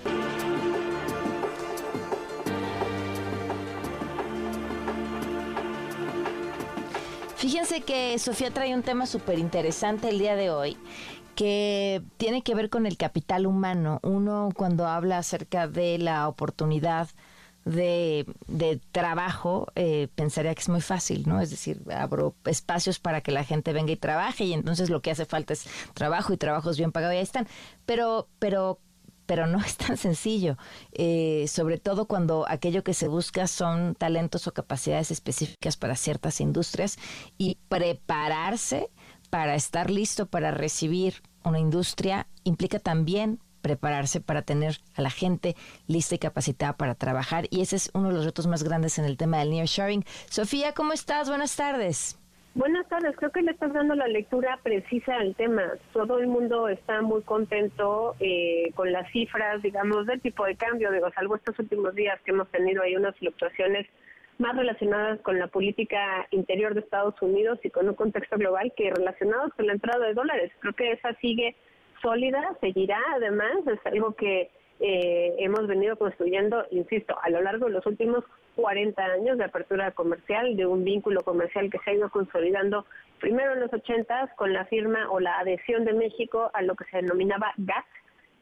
Fíjense que Sofía trae un tema súper interesante el día de hoy que tiene que ver con el capital humano. Uno cuando habla acerca de la oportunidad de, de trabajo, eh, pensaría que es muy fácil, ¿no? Es decir, abro espacios para que la gente venga y trabaje y entonces lo que hace falta es trabajo y trabajos bien pagados y ahí están. Pero, pero pero no es tan sencillo, eh, sobre todo cuando aquello que se busca son talentos o capacidades específicas para ciertas industrias y prepararse para estar listo para recibir una industria implica también prepararse para tener a la gente lista y capacitada para trabajar y ese es uno de los retos más grandes en el tema del nearshoring. Sofía, ¿cómo estás? Buenas tardes. Buenas tardes, creo que le estás dando la lectura precisa al tema. Todo el mundo está muy contento eh, con las cifras, digamos, del tipo de cambio, digo, salvo estos últimos días que hemos tenido ahí unas fluctuaciones más relacionadas con la política interior de Estados Unidos y con un contexto global que relacionados con la entrada de dólares. Creo que esa sigue sólida, seguirá además, es algo que eh, hemos venido construyendo, insisto, a lo largo de los últimos 40 años de apertura comercial, de un vínculo comercial que se ha ido consolidando primero en los 80 con la firma o la adhesión de México a lo que se denominaba GATT,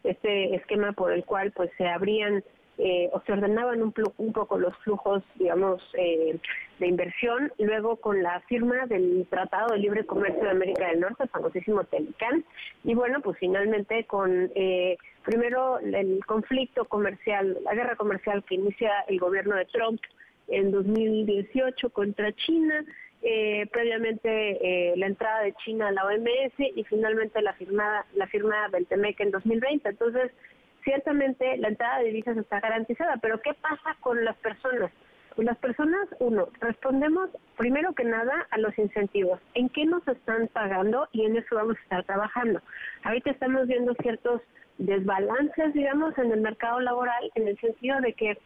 este esquema por el cual pues se abrían eh, o se ordenaban un, un, poco los flujos, digamos, eh, de inversión, luego con la firma del Tratado de Libre Comercio de América del Norte, el famosísimo TELICAN, y bueno, pues finalmente con eh, primero el conflicto comercial, la guerra comercial que inicia el gobierno de Trump en 2018 contra China, eh, previamente eh, la entrada de China a la OMS y finalmente la firma la firma del TEMEC en 2020. Entonces, ciertamente la entrada de divisas está garantizada, pero ¿qué pasa con las personas? Las personas, uno, respondemos primero que nada a los incentivos. ¿En qué nos están pagando? Y en eso vamos a estar trabajando. Ahorita estamos viendo ciertos desbalances, digamos, en el mercado laboral, en el sentido de que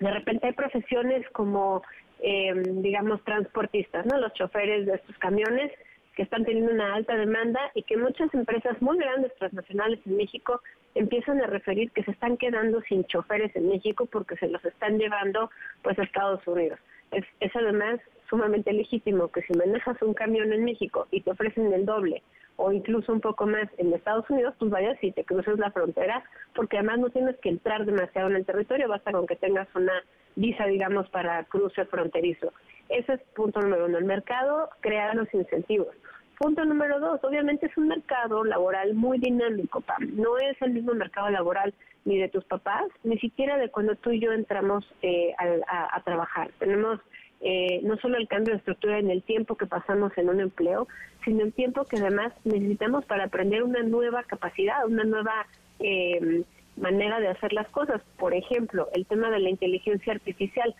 de repente hay profesiones como, eh, digamos, transportistas, ¿no? Los choferes de estos camiones que están teniendo una alta demanda y que muchas empresas muy grandes transnacionales en México empiezan a referir que se están quedando sin choferes en México porque se los están llevando pues a Estados Unidos. Es, además sumamente legítimo que si manejas un camión en México y te ofrecen el doble o incluso un poco más en Estados Unidos, pues vayas y te cruces la frontera, porque además no tienes que entrar demasiado en el territorio, basta con que tengas una visa, digamos, para cruce fronterizo. Ese es punto número uno. El mercado crea los incentivos. Punto número dos, obviamente es un mercado laboral muy dinámico, Pam. No es el mismo mercado laboral ni de tus papás, ni siquiera de cuando tú y yo entramos eh, a, a, trabajar. Tenemos eh, no solo el cambio de estructura en el tiempo que pasamos en un empleo, sino el tiempo que además necesitamos para aprender una nueva capacidad, una nueva eh, manera de hacer las cosas. Por ejemplo, el tema de la inteligencia artificial.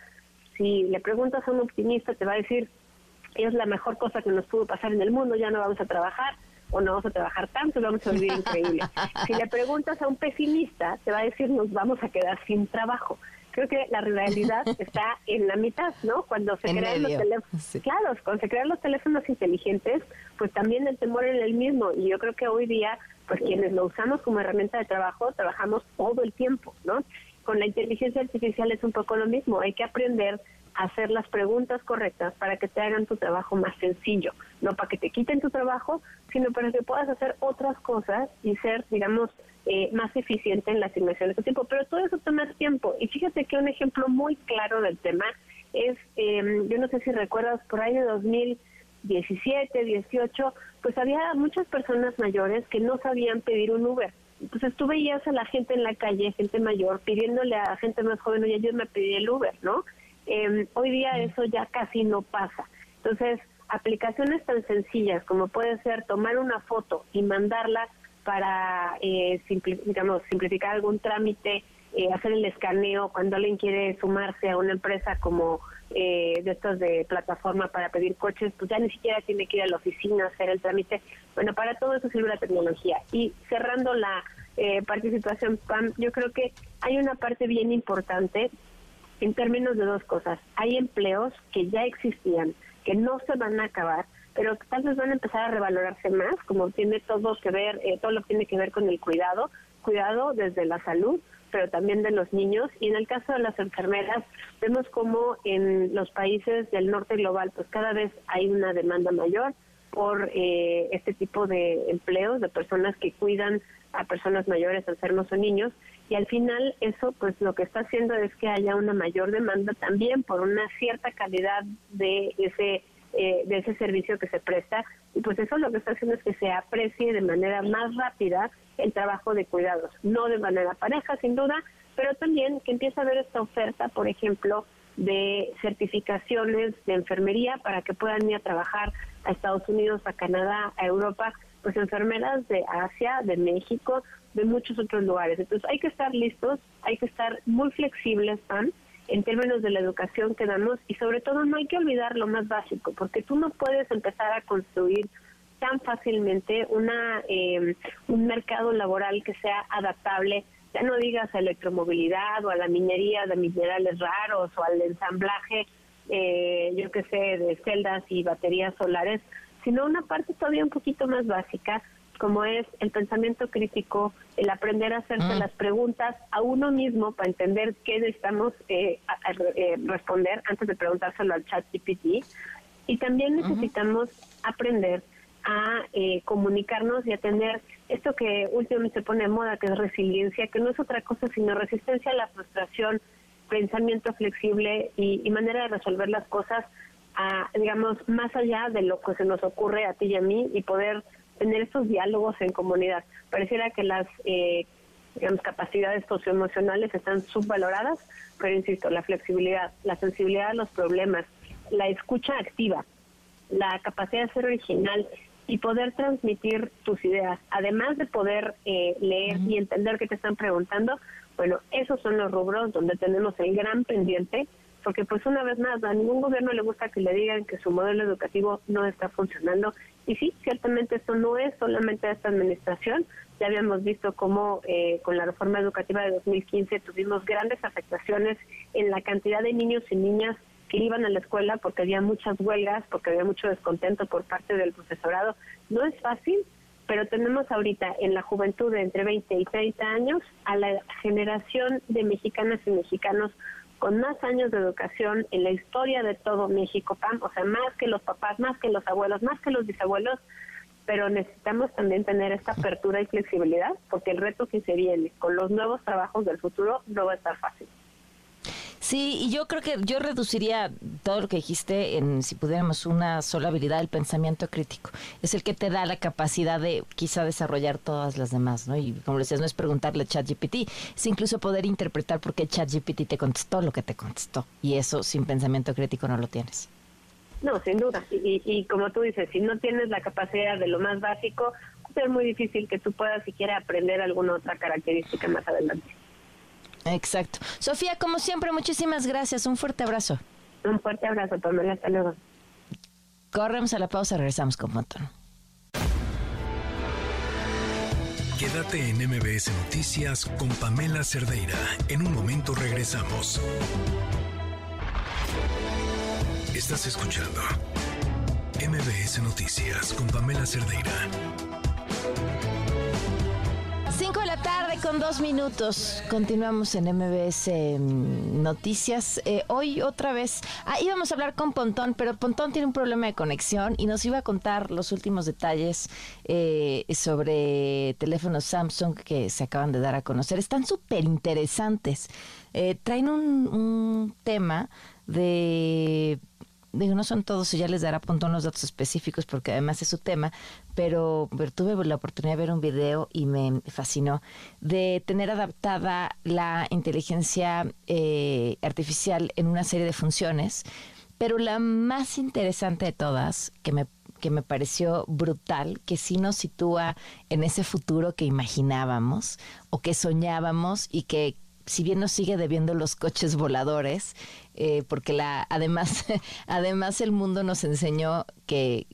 Si le preguntas a un optimista, te va a decir, es la mejor cosa que nos pudo pasar en el mundo, ya no vamos a trabajar o no vamos a trabajar tanto y vamos a vivir increíble. Si le preguntas a un pesimista, te va a decir nos vamos a quedar sin trabajo. Creo que la realidad está en la mitad, ¿no? Cuando se crean los teléfonos, sí. claro, cuando se crean los teléfonos inteligentes, pues también el temor es el mismo. Y yo creo que hoy día, pues quienes lo usamos como herramienta de trabajo, trabajamos todo el tiempo, ¿no? Con la inteligencia artificial es un poco lo mismo. Hay que aprender hacer las preguntas correctas para que te hagan tu trabajo más sencillo, no para que te quiten tu trabajo, sino para que puedas hacer otras cosas y ser, digamos, eh, más eficiente en la asignación de tu tiempo. Pero todo eso toma tiempo. Y fíjate que un ejemplo muy claro del tema es, eh, yo no sé si recuerdas, por ahí de 2017, 18, pues había muchas personas mayores que no sabían pedir un Uber. Entonces tú veías a la gente en la calle, gente mayor, pidiéndole a gente más joven, oye, yo me pedí el Uber, ¿no? Eh, hoy día eso ya casi no pasa. Entonces, aplicaciones tan sencillas como puede ser tomar una foto y mandarla para, eh, digamos, simplificar algún trámite, eh, hacer el escaneo cuando alguien quiere sumarse a una empresa como eh, de estos de plataforma para pedir coches, pues ya ni siquiera tiene que ir a la oficina a hacer el trámite. Bueno, para todo eso sirve la tecnología. Y cerrando la eh, participación PAM, yo creo que hay una parte bien importante en términos de dos cosas. Hay empleos que ya existían, que no se van a acabar, pero que tal vez van a empezar a revalorarse más, como tiene todo que ver, eh, todo lo que tiene que ver con el cuidado, cuidado desde la salud, pero también de los niños. Y en el caso de las enfermeras, vemos como en los países del norte global, pues cada vez hay una demanda mayor por eh, este tipo de empleos, de personas que cuidan a personas mayores, enfermos o niños, y al final eso pues lo que está haciendo es que haya una mayor demanda también por una cierta calidad de ese eh, de ese servicio que se presta. Y pues eso lo que está haciendo es que se aprecie de manera más rápida el trabajo de cuidados, no de manera pareja sin duda, pero también que empiece a haber esta oferta, por ejemplo, de certificaciones de enfermería para que puedan ir a trabajar a Estados Unidos, a Canadá, a Europa, pues enfermeras de Asia, de México, de muchos otros lugares. Entonces hay que estar listos, hay que estar muy flexibles, Pan, en términos de la educación que damos y sobre todo no hay que olvidar lo más básico, porque tú no puedes empezar a construir tan fácilmente una eh, un mercado laboral que sea adaptable, ya no digas a electromovilidad o a la minería de minerales raros o al ensamblaje, eh, yo qué sé, de celdas y baterías solares, sino una parte todavía un poquito más básica como es el pensamiento crítico, el aprender a hacerse las preguntas a uno mismo para entender qué necesitamos eh, eh, responder antes de preguntárselo al chat GPT. Y también necesitamos aprender a eh, comunicarnos y a tener esto que últimamente se pone de moda, que es resiliencia, que no es otra cosa sino resistencia a la frustración, pensamiento flexible y, y manera de resolver las cosas, a, digamos, más allá de lo que se nos ocurre a ti y a mí y poder tener estos diálogos en comunidad. Pareciera que las eh, digamos, capacidades socioemocionales están subvaloradas, pero insisto, la flexibilidad, la sensibilidad a los problemas, la escucha activa, la capacidad de ser original y poder transmitir tus ideas, además de poder eh, leer y entender qué te están preguntando, bueno, esos son los rubros donde tenemos el gran pendiente porque pues una vez más a ningún gobierno le gusta que le digan que su modelo educativo no está funcionando y sí, ciertamente esto no es solamente de esta administración, ya habíamos visto cómo eh, con la reforma educativa de 2015 tuvimos grandes afectaciones en la cantidad de niños y niñas que iban a la escuela porque había muchas huelgas, porque había mucho descontento por parte del profesorado. No es fácil, pero tenemos ahorita en la juventud de entre 20 y 30 años a la generación de mexicanas y mexicanos con más años de educación en la historia de todo México, o sea, más que los papás, más que los abuelos, más que los bisabuelos, pero necesitamos también tener esta apertura y flexibilidad, porque el reto que se viene con los nuevos trabajos del futuro no va a estar fácil. Sí, y yo creo que yo reduciría todo lo que dijiste en, si pudiéramos, una sola habilidad, el pensamiento crítico. Es el que te da la capacidad de quizá desarrollar todas las demás, ¿no? Y como decías, no es preguntarle a ChatGPT, es incluso poder interpretar por qué ChatGPT te contestó lo que te contestó. Y eso sin pensamiento crítico no lo tienes. No, sin duda. Y, y como tú dices, si no tienes la capacidad de lo más básico, va a ser muy difícil que tú puedas siquiera aprender alguna otra característica más adelante. Exacto. Sofía, como siempre, muchísimas gracias. Un fuerte abrazo. Un fuerte abrazo, Pamela. Hasta luego. Corremos a la pausa, regresamos con Montón. Quédate en MBS Noticias con Pamela Cerdeira. En un momento regresamos. Estás escuchando MBS Noticias con Pamela Cerdeira. Con dos minutos. Continuamos en MBS mm, Noticias. Eh, hoy otra vez, ah, íbamos a hablar con Pontón, pero Pontón tiene un problema de conexión y nos iba a contar los últimos detalles eh, sobre teléfonos Samsung que se acaban de dar a conocer. Están súper interesantes. Eh, traen un tema de digo, no son todos ya les dará Pontón los datos específicos porque además es su tema, pero, tuve la oportunidad de ver un video y me fascinó de tener adaptada la inteligencia eh, artificial en una serie de funciones, pero la más interesante de todas, que me que me pareció brutal, que sí nos sitúa en ese futuro que imaginábamos o que soñábamos y que si bien nos sigue debiendo los coches voladores, eh, porque la, además, además el mundo nos enseñó que,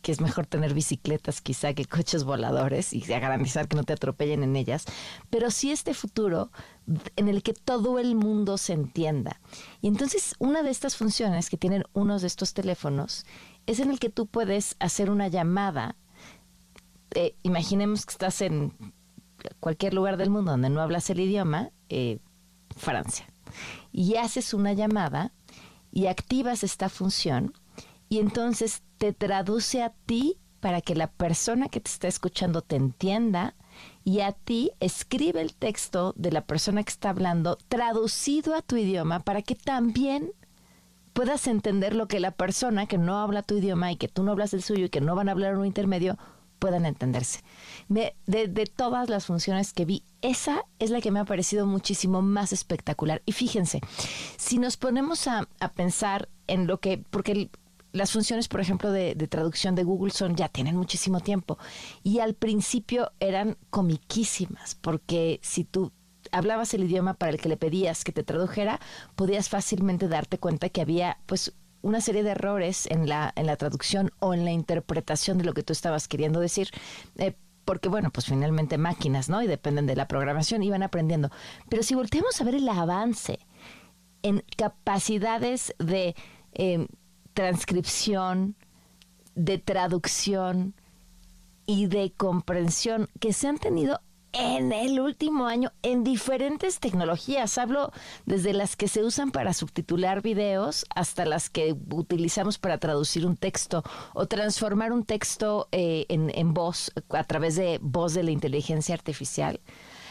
que es mejor tener bicicletas quizá que coches voladores y garantizar que no te atropellen en ellas, pero sí este futuro en el que todo el mundo se entienda. Y entonces una de estas funciones que tienen unos de estos teléfonos es en el que tú puedes hacer una llamada. Eh, imaginemos que estás en cualquier lugar del mundo donde no hablas el idioma, eh, Francia, y haces una llamada y activas esta función y entonces te traduce a ti para que la persona que te está escuchando te entienda y a ti escribe el texto de la persona que está hablando traducido a tu idioma para que también puedas entender lo que la persona que no habla tu idioma y que tú no hablas el suyo y que no van a hablar un intermedio puedan entenderse. de, de, todas las funciones que vi, esa es la que me ha parecido muchísimo más espectacular. Y fíjense, si nos ponemos a, a pensar en lo que, porque las funciones, por ejemplo, de, de, traducción de Google son ya tienen muchísimo tiempo y al principio eran comiquísimas, porque si tú hablabas el idioma para el que le pedías que te tradujera, podías fácilmente darte cuenta que había pues una serie de errores en la, en la traducción o en la interpretación de lo que tú estabas queriendo decir. Eh, porque bueno, pues finalmente máquinas, ¿no? Y dependen de la programación y van aprendiendo. Pero si volteamos a ver el avance en capacidades de em, transcripción, de traducción y de comprensión que se han tenido en el último año en diferentes tecnologías. Hablo desde las que se usan para subtitular videos hasta las que utilizamos para traducir un texto o transformar un texto eh, en, voz a través de voz de la inteligencia artificial.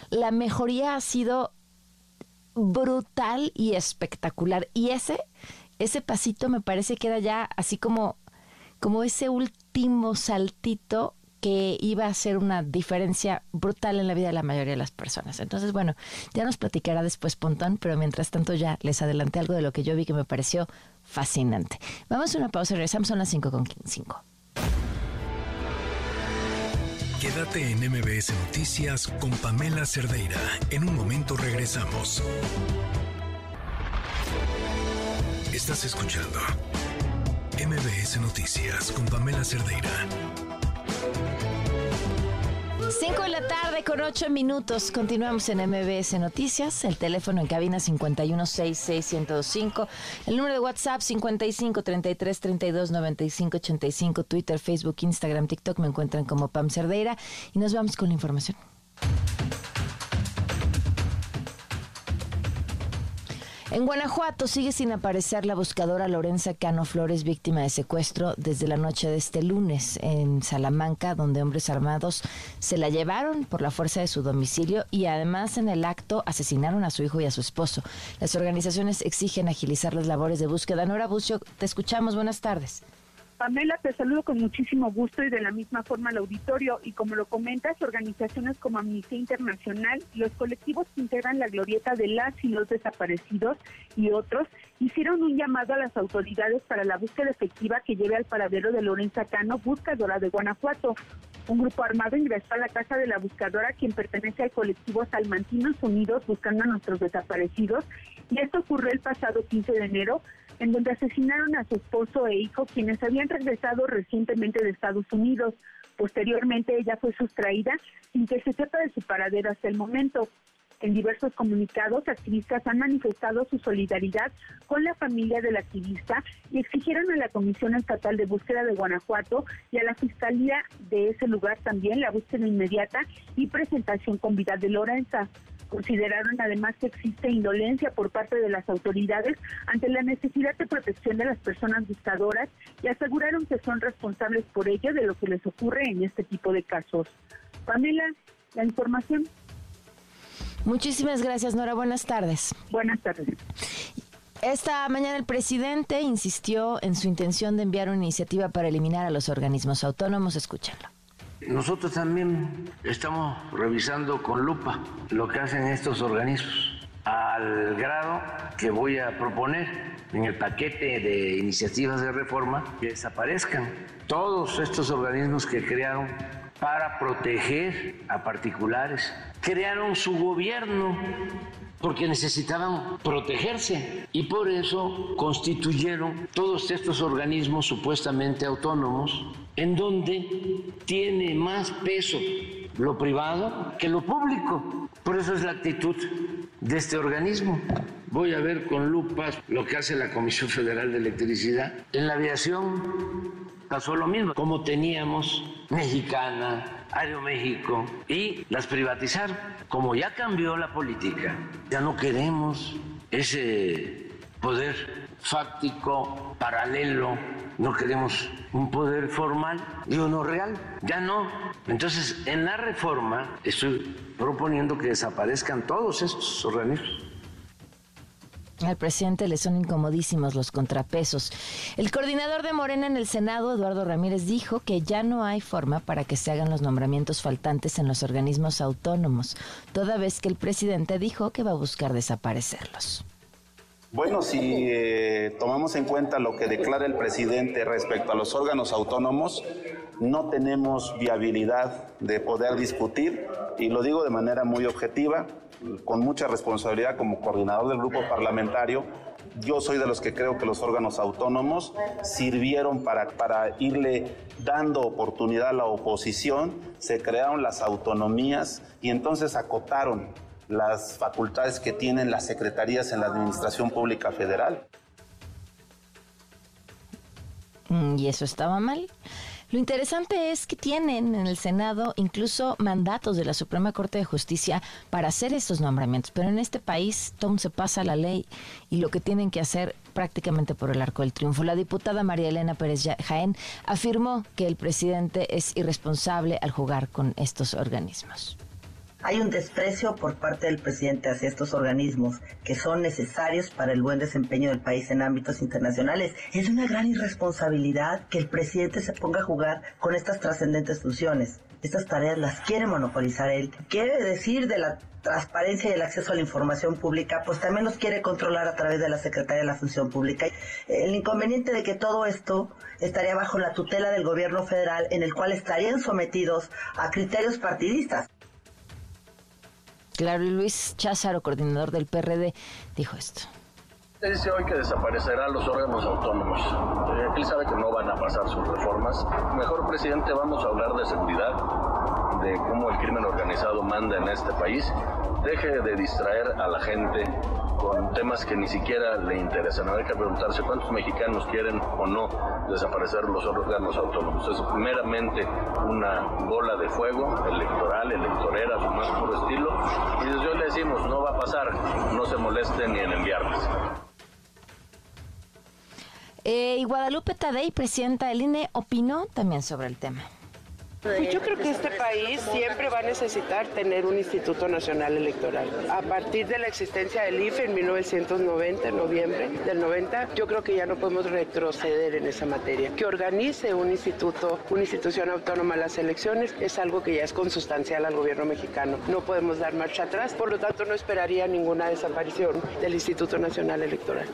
La mejoría ha sido brutal y espectacular. Y ese, ese pasito me parece que era ya así como, como ese último saltito que iba a ser una diferencia brutal en la vida de la mayoría de las personas. Entonces, bueno, ya nos platicará después Pontón, pero mientras tanto ya les adelanté algo de lo que yo vi que me pareció fascinante. Vamos a una pausa y regresamos, son las 5 con 5. Quédate en MBS Noticias con Pamela Cerdeira. En un momento regresamos. Estás escuchando MBS Noticias con Pamela Cerdeira. 5 de la tarde con 8 minutos. Continuamos en MBS Noticias. El teléfono en cabina 5166125. El número de WhatsApp 5533329585. Twitter, Facebook, Instagram, TikTok. Me encuentran como Pam Cerdeira. Y nos vamos con la información. En Guanajuato sigue sin aparecer la buscadora Lorenza Cano Flores, víctima de secuestro desde la noche de este lunes en Salamanca, donde hombres armados se la llevaron por la fuerza de su domicilio y además en el acto asesinaron a su hijo y a su esposo. Las organizaciones exigen agilizar las labores de búsqueda. Nora Bucio, te escuchamos. Buenas tardes. Pamela, te saludo con muchísimo gusto y de la misma forma al auditorio. Y como lo comentas, organizaciones como Amnistía Internacional, los colectivos que integran la glorieta de las y los desaparecidos y otros, hicieron un llamado a las autoridades para la búsqueda efectiva que lleve al paradero de Lorenza Cano, buscadora de Guanajuato. Un grupo armado ingresó a la casa de la buscadora, quien pertenece al colectivo Salmantinos Unidos Buscando a Nuestros Desaparecidos, y esto ocurrió el pasado 15 de enero en donde asesinaron a su esposo e hijo, quienes habían regresado recientemente de Estados Unidos. Posteriormente ella fue sustraída sin que se sepa de su paradero hasta el momento. En diversos comunicados, activistas han manifestado su solidaridad con la familia del activista y exigieron a la Comisión Estatal de Búsqueda de Guanajuato y a la Fiscalía de ese lugar también la búsqueda inmediata y presentación con vida de Lorenza. Consideraron además que existe indolencia por parte de las autoridades ante la necesidad de protección de las personas buscadoras y aseguraron que son responsables por ello de lo que les ocurre en este tipo de casos. Pamela, la información. Muchísimas gracias, Nora. Buenas tardes. Buenas tardes. Esta mañana el presidente insistió en su intención de enviar una iniciativa para eliminar a los organismos autónomos. Escúchenlo. Nosotros también estamos revisando con lupa lo que hacen estos organismos, al grado que voy a proponer en el paquete de iniciativas de reforma que desaparezcan todos estos organismos que crearon para proteger a particulares. Crearon su gobierno porque necesitaban protegerse y por eso constituyeron todos estos organismos supuestamente autónomos en donde tiene más peso lo privado que lo público. Por eso es la actitud de este organismo. Voy a ver con lupas lo que hace la Comisión Federal de Electricidad. En la aviación pasó lo mismo. Como teníamos Mexicana, Aeroméxico y las privatizaron. Como ya cambió la política, ya no queremos ese poder fáctico, paralelo, no queremos un poder formal y uno real, ya no. Entonces, en la reforma estoy proponiendo que desaparezcan todos estos organismos al presidente le son incomodísimos los contrapesos. El coordinador de Morena en el Senado, Eduardo Ramírez, dijo que ya no hay forma para que se hagan los nombramientos faltantes en los organismos autónomos, toda vez que el presidente dijo que va a buscar desaparecerlos. Bueno, si eh, tomamos en cuenta lo que declara el presidente respecto a los órganos autónomos, no tenemos viabilidad de poder discutir, y lo digo de manera muy objetiva, con mucha responsabilidad como coordinador del grupo parlamentario, yo soy de los que creo que los órganos autónomos sirvieron para, para irle dando oportunidad a la oposición, se crearon las autonomías y entonces acotaron las facultades que tienen las secretarías en la Administración Pública Federal. Mm, ¿Y eso estaba mal? Lo interesante es que tienen en el Senado incluso mandatos de la Suprema Corte de Justicia para hacer estos nombramientos, pero en este país Tom se pasa la ley y lo que tienen que hacer prácticamente por el arco del triunfo. La diputada María Elena Pérez Jaén afirmó que el presidente es irresponsable al jugar con estos organismos. Hay un desprecio por parte del presidente hacia estos organismos que son necesarios para el buen desempeño del país en ámbitos internacionales. Es una gran irresponsabilidad que el presidente se ponga a jugar con estas trascendentes funciones. Estas tareas las quiere monopolizar él. Quiere decir de la transparencia y el acceso a la información pública, pues también los quiere controlar a través de la Secretaría de la Función Pública. El inconveniente de que todo esto estaría bajo la tutela del gobierno federal, en el cual estarían sometidos a criterios partidistas. Claro, Luis Cházaro, coordinador del PRD, dijo esto. Dice hoy que desaparecerá los órganos autónomos. Eh, él sabe que no van a pasar sus reformas. Mejor, presidente, vamos a hablar de seguridad, de cómo el crimen organizado manda en este país. Deje de distraer a la gente con temas que ni siquiera le interesan. Hay que preguntarse cuántos mexicanos quieren o no desaparecer los órganos autónomos. Es meramente una bola de fuego electoral, electorera, su más puro estilo. Y desde hoy le decimos, no va a pasar, no se molesten ni en enviarles. Eh, y Guadalupe Tadei, presidenta del INE, opinó también sobre el tema. Pues yo creo que este país siempre va a necesitar tener un Instituto Nacional Electoral. A partir de la existencia del IFE en 1990, en noviembre del 90, yo creo que ya no podemos retroceder en esa materia. Que organice un instituto, una institución autónoma las elecciones es algo que ya es consustancial al gobierno mexicano. No podemos dar marcha atrás, por lo tanto no esperaría ninguna desaparición del Instituto Nacional Electoral.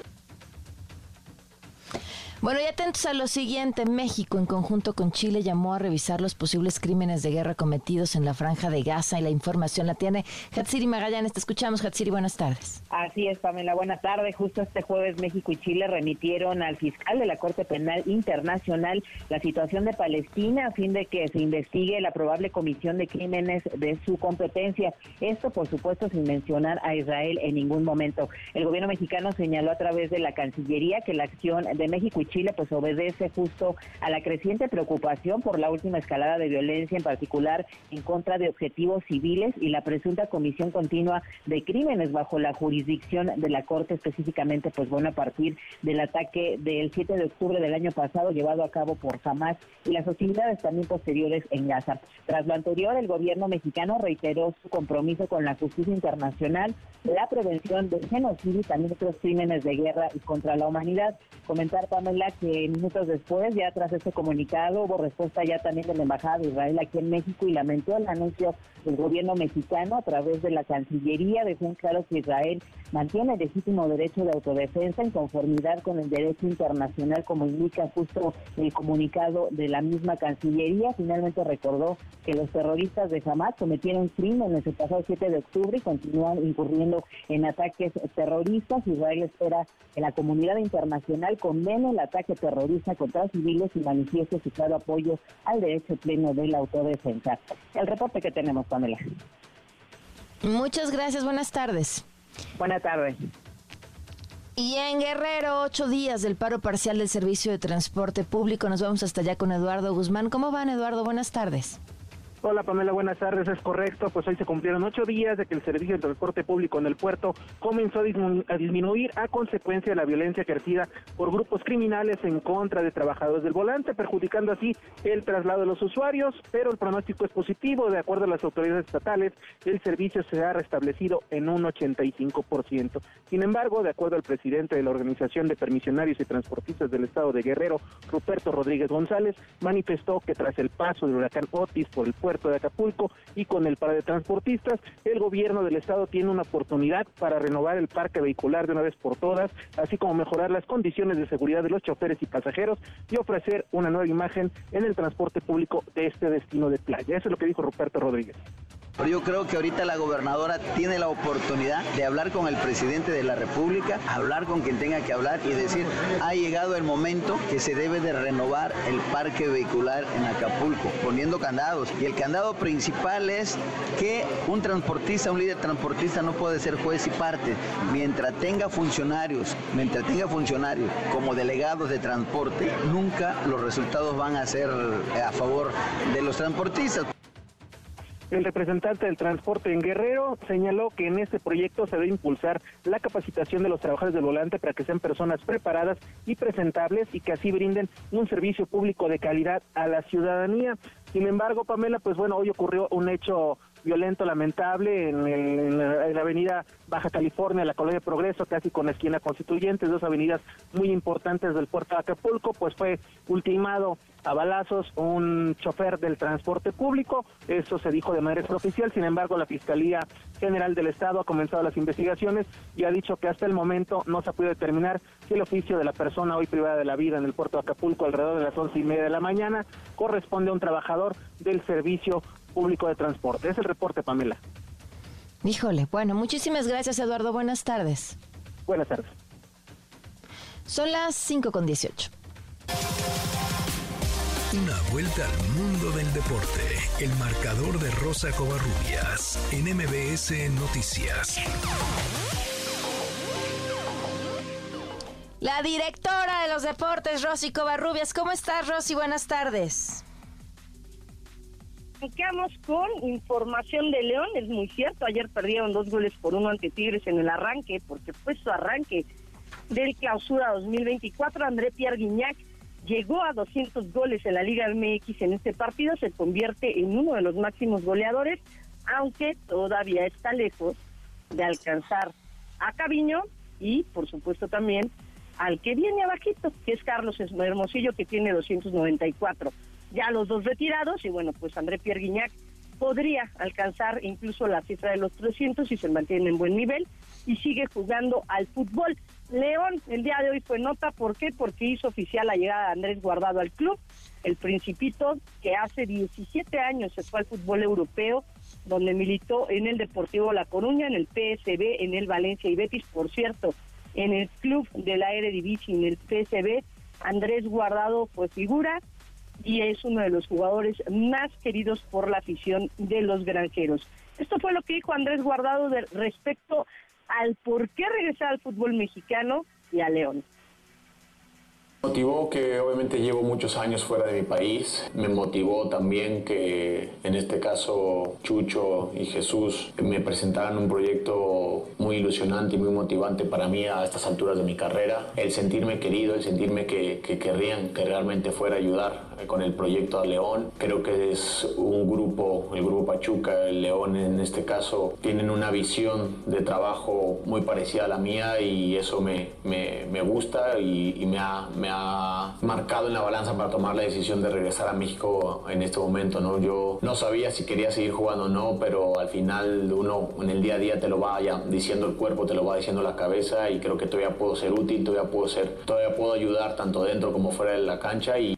Bueno, y atentos a lo siguiente. México, en conjunto con Chile, llamó a revisar los posibles crímenes de guerra cometidos en la franja de Gaza y la información la tiene Hatsiri Magallanes. Te escuchamos, Hatsiri. Buenas tardes. Así es, Pamela. Buenas tardes. Justo este jueves, México y Chile remitieron al fiscal de la Corte Penal Internacional la situación de Palestina a fin de que se investigue la probable comisión de crímenes de su competencia. Esto, por supuesto, sin mencionar a Israel en ningún momento. El gobierno mexicano señaló a través de la Cancillería que la acción de México y Chile pues obedece justo a la creciente preocupación por la última escalada de violencia, en particular en contra de objetivos civiles y la presunta comisión continua de crímenes bajo la jurisdicción de la Corte, específicamente pues bueno a partir del ataque del 7 de octubre del año pasado llevado a cabo por Hamas y las hostilidades también posteriores en Gaza. Tras lo anterior, el gobierno mexicano reiteró su compromiso con la justicia internacional, la prevención del genocidio y también otros crímenes de guerra y contra la humanidad. Comentar, Pamela, que minutos después, ya tras este comunicado, hubo respuesta ya también de la Embajada de Israel aquí en México y lamentó el anuncio del gobierno mexicano a través de la Cancillería. Dejó claro que Israel mantiene el legítimo derecho de autodefensa en conformidad con el derecho internacional, como indica justo el comunicado de la misma Cancillería. Finalmente recordó que los terroristas de Hamas cometieron crímenes el pasado 7 de octubre y continúan incurriendo en ataques terroristas. Israel espera que la comunidad internacional condene la ataque terrorista contra civiles y manifieste su claro apoyo al derecho pleno de la autodefensa. El reporte que tenemos, Pamela. Muchas gracias, buenas tardes. Buenas tardes. Y en Guerrero, ocho días del paro parcial del servicio de transporte público. Nos vamos hasta allá con Eduardo Guzmán. ¿Cómo van, Eduardo? Buenas tardes. Hola Pamela, buenas tardes. Es correcto, pues hoy se cumplieron ocho días de que el servicio de transporte público en el puerto comenzó a, disminuir a consecuencia de la violencia ejercida por grupos criminales en contra de trabajadores del volante, perjudicando así el traslado de los usuarios, pero el pronóstico es positivo. De acuerdo a las autoridades estatales, el servicio se ha restablecido en un 85%. Sin embargo, de acuerdo al presidente de la Organización de Permisionarios y Transportistas del Estado de Guerrero, Ruperto Rodríguez González, manifestó que tras el paso del huracán Otis por el puerto, de Acapulco y con el para de transportistas, el gobierno del estado tiene una oportunidad para renovar el parque vehicular de una vez por todas, así como mejorar las condiciones de seguridad de los choferes y pasajeros y ofrecer una nueva imagen en el transporte público de este destino de playa. Eso es lo que dijo Ruperto Rodríguez. Pero yo creo que ahorita la gobernadora tiene la oportunidad de hablar con el presidente de la República, hablar con quien tenga que hablar y decir, ha llegado el momento que se debe de renovar el parque vehicular en Acapulco, poniendo candados. Y el candado principal es que un transportista, un líder transportista no puede ser juez y parte. Mientras tenga funcionarios, mientras tenga funcionarios como delegados de transporte, nunca los resultados van a ser a favor de los transportistas. El representante del transporte en Guerrero señaló que en este proyecto se debe impulsar la capacitación de los trabajadores del volante para que sean personas preparadas y presentables y que así brinden un servicio público de calidad a la ciudadanía. Sin embargo, Pamela, pues bueno, hoy ocurrió un hecho violento, lamentable, en, la, avenida Baja California, la colonia Progreso, casi con la esquina constituyente, dos avenidas muy importantes del puerto de Acapulco, pues fue ultimado a balazos un chofer del transporte público. Eso se dijo de manera extraoficial. Sin embargo, la Fiscalía General del Estado ha comenzado las investigaciones y ha dicho que hasta el momento no se ha podido determinar si el oficio de la persona hoy privada de la vida en el puerto de Acapulco alrededor de las once y media de la mañana corresponde a un trabajador del servicio público de transporte. Es el reporte, Pamela. Híjole, bueno, muchísimas gracias, Eduardo. Buenas tardes. Buenas tardes. Son las 5 con 18. Una vuelta al mundo del deporte. El marcador de Rosa Covarrubias en MBS Noticias. La directora de los deportes, Rosy Covarrubias. ¿Cómo estás, Rosy? Buenas tardes. Iniciamos con información de León, es muy cierto, ayer perdieron dos goles por uno ante Tigres en el arranque, porque fue su arranque del clausura 2024, André Pierre Guignac llegó a 200 goles en la Liga MX en este partido, se convierte en uno de los máximos goleadores, aunque todavía está lejos de alcanzar a Caviño y, por supuesto, también al que viene abajito, que es Carlos Hermosillo, que tiene 294. Ya los dos retirados, y bueno, pues André Pierre Guignac podría alcanzar incluso la cifra de los 300 si se mantiene en buen nivel y sigue jugando al fútbol. León, el día de hoy fue nota, ¿por qué? Porque hizo oficial la llegada de Andrés Guardado al club, el principito que hace 17 años se fue al fútbol europeo, donde militó en el Deportivo La Coruña, en el PSB, en el Valencia y Betis, por cierto, en el club de la Eredivisie, en el PSB, Andrés Guardado fue figura y es uno de los jugadores más queridos por la afición de los granjeros. Esto fue lo que dijo Andrés Guardado de, respecto al por qué regresar al fútbol mexicano y a León. Motivó que obviamente llevo muchos años fuera de mi país. Me motivó también que en este caso Chucho y Jesús me presentaran un proyecto muy ilusionante y muy motivante para mí a estas alturas de mi carrera. El sentirme querido, el sentirme que, que querrían que realmente fuera a ayudar con el proyecto a León. Creo que es un grupo, el grupo Pachuca, el León en este caso, tienen una visión de trabajo muy parecida a la mía y eso me, me, me gusta y, me, ha, me, ha, marcado en la balanza para tomar la decisión de regresar a México en este momento. ¿no? Yo no sabía si quería seguir jugando o no, pero al final uno en el día a día te lo va diciendo el cuerpo, te lo va diciendo la cabeza y creo que todavía puedo ser útil, todavía puedo, ser, todavía puedo ayudar tanto dentro como fuera de la cancha y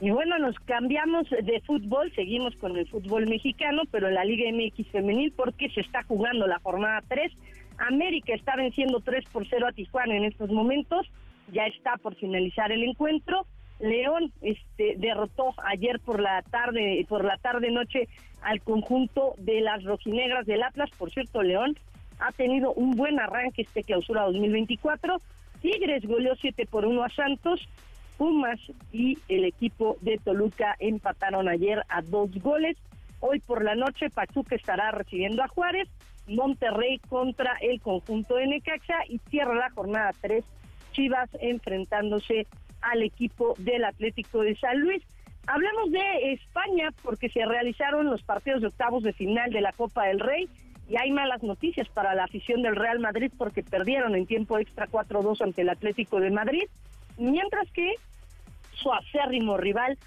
y bueno, nos cambiamos de fútbol, seguimos con el fútbol mexicano, pero en la Liga MX femenil porque se está jugando la jornada 3. América está venciendo 3 por 0 a Tijuana en estos momentos, ya está por finalizar el encuentro. León este, derrotó ayer por la tarde, por la tarde noche al conjunto de las rojinegras del Atlas. Por cierto, León ha tenido un buen arranque este clausura 2024. Tigres goleó 7 por 1 a Santos Pumas y el equipo de Toluca empataron ayer a dos goles. Hoy por la noche Pachuca estará recibiendo a Juárez, Monterrey contra el conjunto de Necaxa y cierra la jornada 3 Chivas enfrentándose al equipo del Atlético de San Luis. Hablemos de España porque se realizaron los partidos de octavos de final de la Copa del Rey y hay malas noticias para la afición del Real Madrid porque perdieron en tiempo extra 4-2 ante el Atlético de Madrid, mientras que su acérrimo rival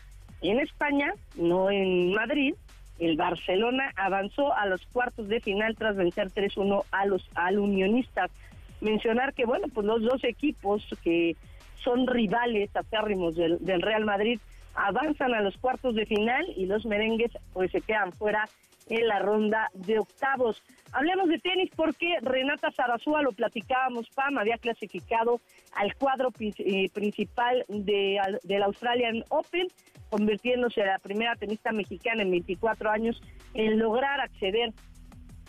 en España, no en Madrid, el Barcelona avanzó a los cuartos de final tras vencer 3-1 a los al Unionistas. Mencionar que, bueno, pues los dos equipos que son rivales acérrimos del, del Real Madrid avanzan a los cuartos de final y los merengues pues se quedan fuera en la ronda de octavos. Hablemos de tenis porque Renata Zarazúa, lo platicábamos, Pam, había clasificado al cuadro eh, principal de, del Australian Open, convirtiéndose en la primera tenista mexicana en 24 años en lograr acceder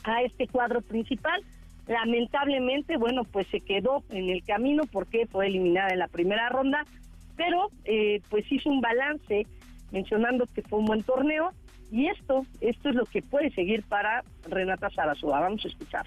a este cuadro principal. Lamentablemente, bueno, pues se quedó en el camino porque fue eliminada en la primera ronda, pero eh, pues hizo un balance mencionando que fue un buen torneo y esto, esto es lo que puede seguir para Renata Sarasúa. Vamos a escuchar.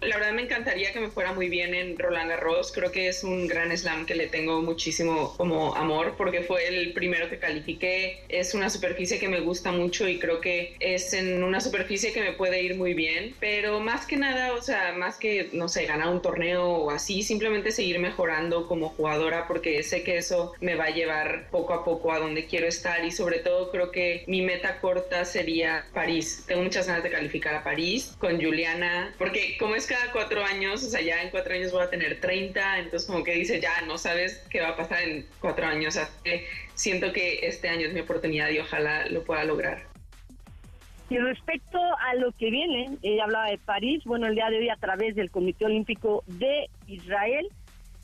La verdad me encantaría que me fuera muy bien en Roland Garros. Creo que es un gran slam que le tengo muchísimo como amor porque fue el primero que califiqué. Es una superficie que me gusta mucho y creo que es en una superficie que me puede ir muy bien. Pero más que nada, o sea, más que, no sé, ganar un torneo o así, simplemente seguir mejorando como jugadora porque sé que eso me va a llevar poco a poco a donde quiero estar y sobre todo creo que mi meta corta sería París. Tengo muchas ganas de calificar a París con Juliana porque como es cada cuatro años, o sea, ya en cuatro años voy a tener 30, entonces como que dice, ya no sabes qué va a pasar en cuatro años, así que siento que este año es mi oportunidad y ojalá lo pueda lograr. Y respecto a lo que viene, ella hablaba de París, bueno, el día de hoy a través del Comité Olímpico de Israel,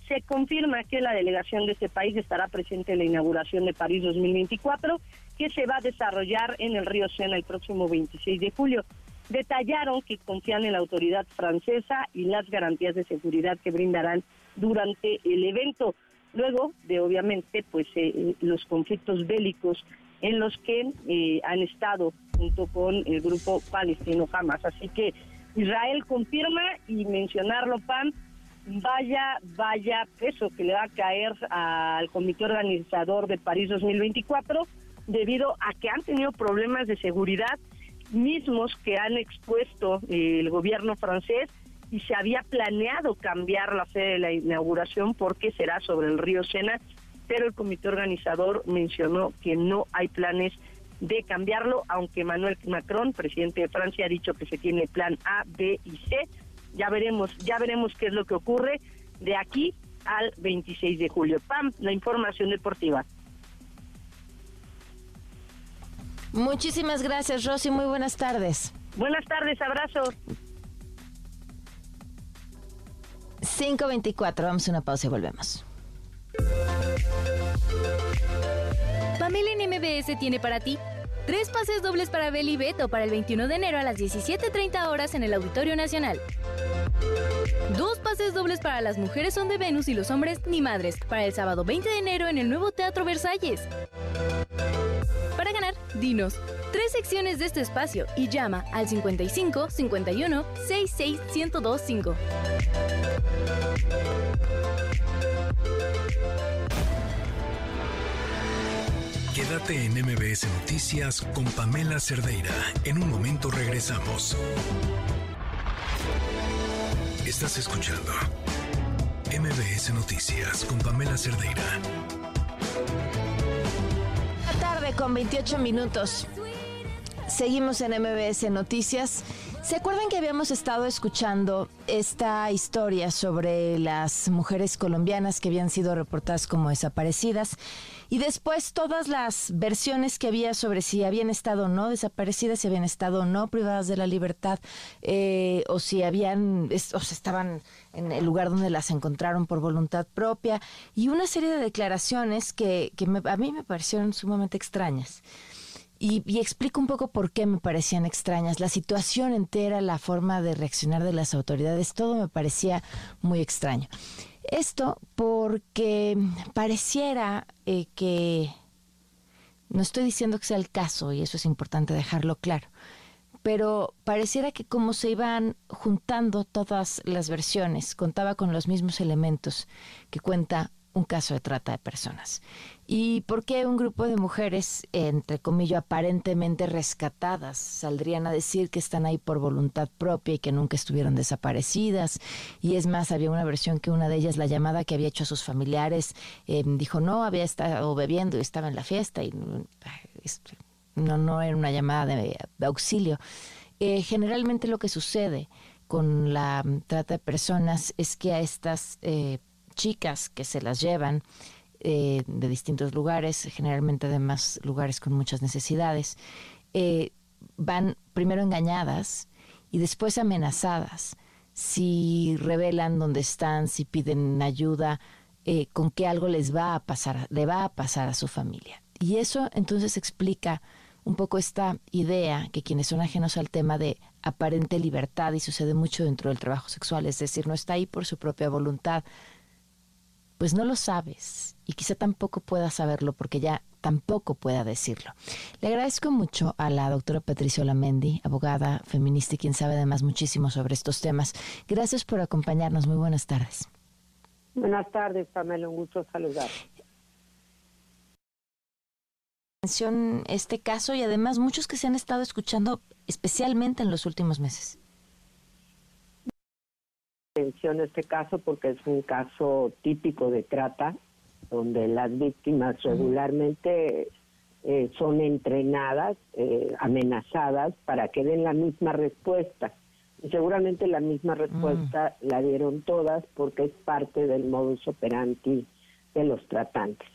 se confirma que la delegación de este país estará presente en la inauguración de París 2024, que se va a desarrollar en el río Sena el próximo 26 de julio detallaron que confían en la autoridad francesa y las garantías de seguridad que brindarán durante el evento, luego de obviamente pues eh, los conflictos bélicos en los que eh, han estado junto con el grupo palestino Hamas. Así que Israel confirma y mencionarlo, Pan, vaya, vaya peso que le va a caer al comité organizador de París 2024 debido a que han tenido problemas de seguridad mismos que han expuesto eh, el gobierno francés y se había planeado cambiar la sede de la inauguración porque será sobre el río Sena, pero el comité organizador mencionó que no hay planes de cambiarlo, aunque Manuel Macron, presidente de Francia, ha dicho que se tiene plan A, B y C. Ya veremos, ya veremos qué es lo que ocurre. de aquí al 26 de julio. Pam, la información deportiva. Muchísimas gracias, Rosy. Muy buenas tardes. Buenas tardes, abrazos. 524, vamos a una pausa y volvemos. Pamela en MBS tiene para ti tres pases dobles para Beli y Beto para el 21 de enero a las 17.30 horas en el Auditorio Nacional. Dos pases dobles para las mujeres son de Venus y los hombres ni madres para el sábado 20 de enero en el nuevo Teatro Versalles. Para ganar, dinos tres secciones de este espacio y llama al 55 51 66 1025. Quédate en MBS Noticias con Pamela Cerdeira. En un momento regresamos. Estás escuchando MBS Noticias con Pamela Cerdeira. Con 28 minutos. Seguimos en MBS Noticias. ¿Se acuerdan que habíamos estado escuchando esta historia sobre las mujeres colombianas que habían sido reportadas como desaparecidas? Y después todas las versiones que había sobre si habían estado o no desaparecidas, si habían estado o no privadas de la libertad, eh, o si habían, o se estaban en el lugar donde las encontraron por voluntad propia, y una serie de declaraciones que, que a mí me parecieron sumamente extrañas. Y, explico un poco por qué me parecían extrañas. La situación entera, la forma de reaccionar de las autoridades, todo me parecía muy extraño. Esto porque pareciera eh, que, no estoy diciendo que sea el caso, y eso es importante dejarlo claro, pero pareciera que como se iban juntando todas las versiones, contaba con los mismos elementos que cuenta un caso de trata de personas. ¿Y por qué un grupo de mujeres, entre comillas, aparentemente rescatadas, saldrían a decir que están ahí por voluntad propia y que nunca estuvieron desaparecidas? Y es más, había una versión que una de ellas, la llamada que había hecho a sus familiares, eh, dijo no, había estado bebiendo y estaba en la fiesta y no, no era una llamada de, auxilio. Eh, generalmente lo que sucede con la trata de personas es que a estas eh, chicas que se las llevan eh, de distintos lugares, generalmente de más lugares con muchas necesidades, eh, van primero engañadas y después amenazadas. Si revelan dónde están, si piden ayuda, eh, con que algo les va a pasar, le va a pasar a su familia. Y eso entonces explica un poco esta idea que quienes son ajenos al tema de aparente libertad y sucede mucho dentro del trabajo sexual, es decir, no está ahí por su propia voluntad, pues no lo sabes y quizá tampoco pueda saberlo porque ya tampoco pueda decirlo. Le agradezco mucho a la doctora Patricia Lamendi, abogada feminista y quien sabe además muchísimo sobre estos temas. Gracias por acompañarnos. Muy buenas tardes. Buenas tardes, Pamela. Un gusto saludar. Este caso y además muchos que se han estado escuchando especialmente en los últimos meses atención este caso porque es un caso típico de trata, donde las víctimas regularmente eh, son entrenadas, eh, amenazadas para que den la misma respuesta. Y seguramente la misma respuesta la dieron todas porque es parte del modus operandi de los tratantes.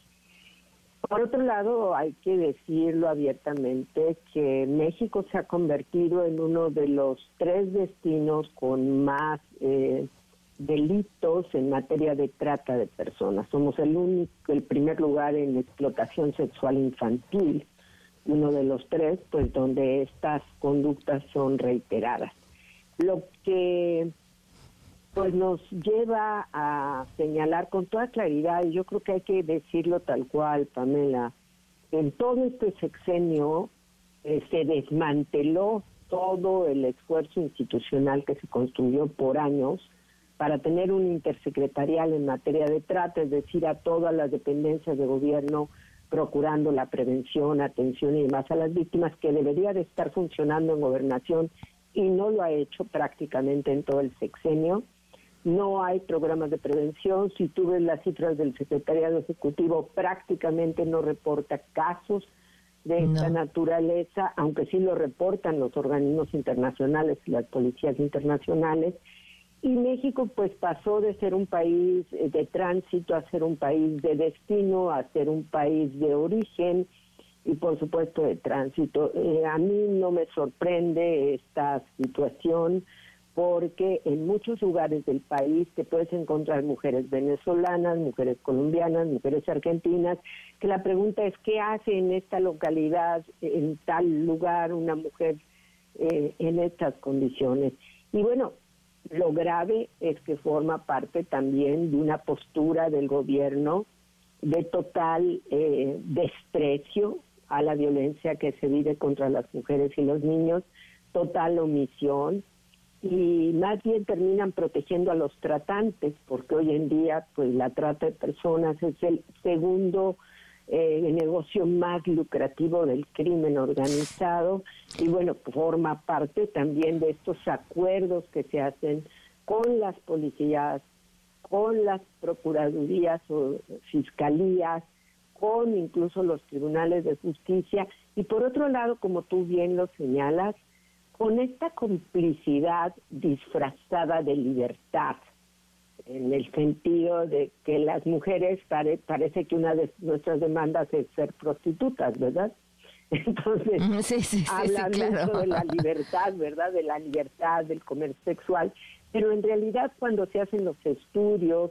Por otro lado, hay que decirlo abiertamente que México se ha convertido en uno de los tres destinos con más eh, delitos en materia de trata de personas. Somos el único, el primer lugar en explotación sexual infantil, uno de los tres, pues donde estas conductas son reiteradas. Lo que pues nos lleva a señalar con toda claridad, y yo creo que hay que decirlo tal cual, Pamela, en todo este sexenio eh, se desmanteló todo el esfuerzo institucional que se construyó por años para tener un intersecretarial en materia de trata, es decir, a todas las dependencias de gobierno procurando la prevención, atención y demás a las víctimas, que debería de estar funcionando en gobernación y no lo ha hecho prácticamente en todo el sexenio no hay programas de prevención. Si tú ves las cifras del Secretariado Ejecutivo, prácticamente no reporta casos de esta naturaleza, aunque sí lo reportan los organismos internacionales y las policías internacionales. y México pues pasó de ser un país eh, de tránsito a ser un país de destino, a ser un país de origen y por supuesto de tránsito. Eh, a mí no me sorprende esta situación porque en muchos lugares del país te puedes encontrar mujeres venezolanas, mujeres colombianas, mujeres argentinas, que la pregunta es qué hace en esta localidad, en tal lugar, una mujer eh, en estas condiciones. Y bueno, lo grave es que forma parte también de una postura del gobierno de total eh, desprecio a la violencia que se vive contra las mujeres y los niños, total omisión y más bien terminan protegiendo a los tratantes porque hoy en día pues la trata de personas es el segundo eh, negocio más lucrativo del crimen organizado y bueno, forma parte también de estos acuerdos que se hacen con las policías, con las procuradurías o fiscalías, con incluso los tribunales de justicia. Y por otro lado, como tú bien lo señalas, con esta complicidad disfrazada de libertad en el sentido de que las mujeres parece que una de nuestras demandas es ser prostitutas, ¿verdad? Entonces, sí, hablan mucho de la libertad, ¿verdad? De la libertad del comercio sexual, pero en realidad cuando se hacen los estudios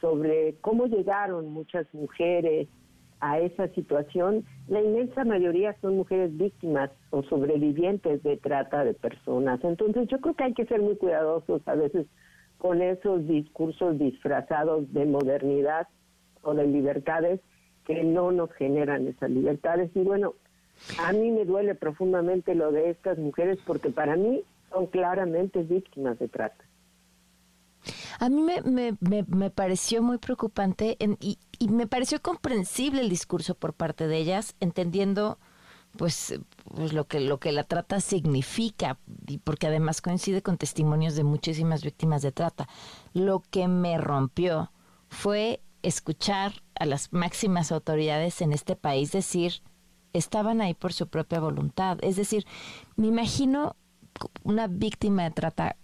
sobre cómo llegaron muchas mujeres a esa situación, la inmensa mayoría son mujeres víctimas o sobrevivientes de trata de personas. Entonces yo creo que hay que ser muy cuidadosos a veces con esos discursos disfrazados de modernidad o de libertades que no nos generan esas libertades. Y bueno, a mí me duele profundamente lo de estas mujeres porque para mí son claramente víctimas de trata. A mí me, me, me, pareció muy preocupante y, y me pareció comprensible el discurso por parte de ellas, entendiendo pues, pues lo que lo que la trata significa y porque además coincide con testimonios de muchísimas víctimas de trata. Lo que me rompió fue escuchar a las máximas autoridades en este país decir estaban ahí por su propia voluntad. Es decir, me imagino una víctima de trata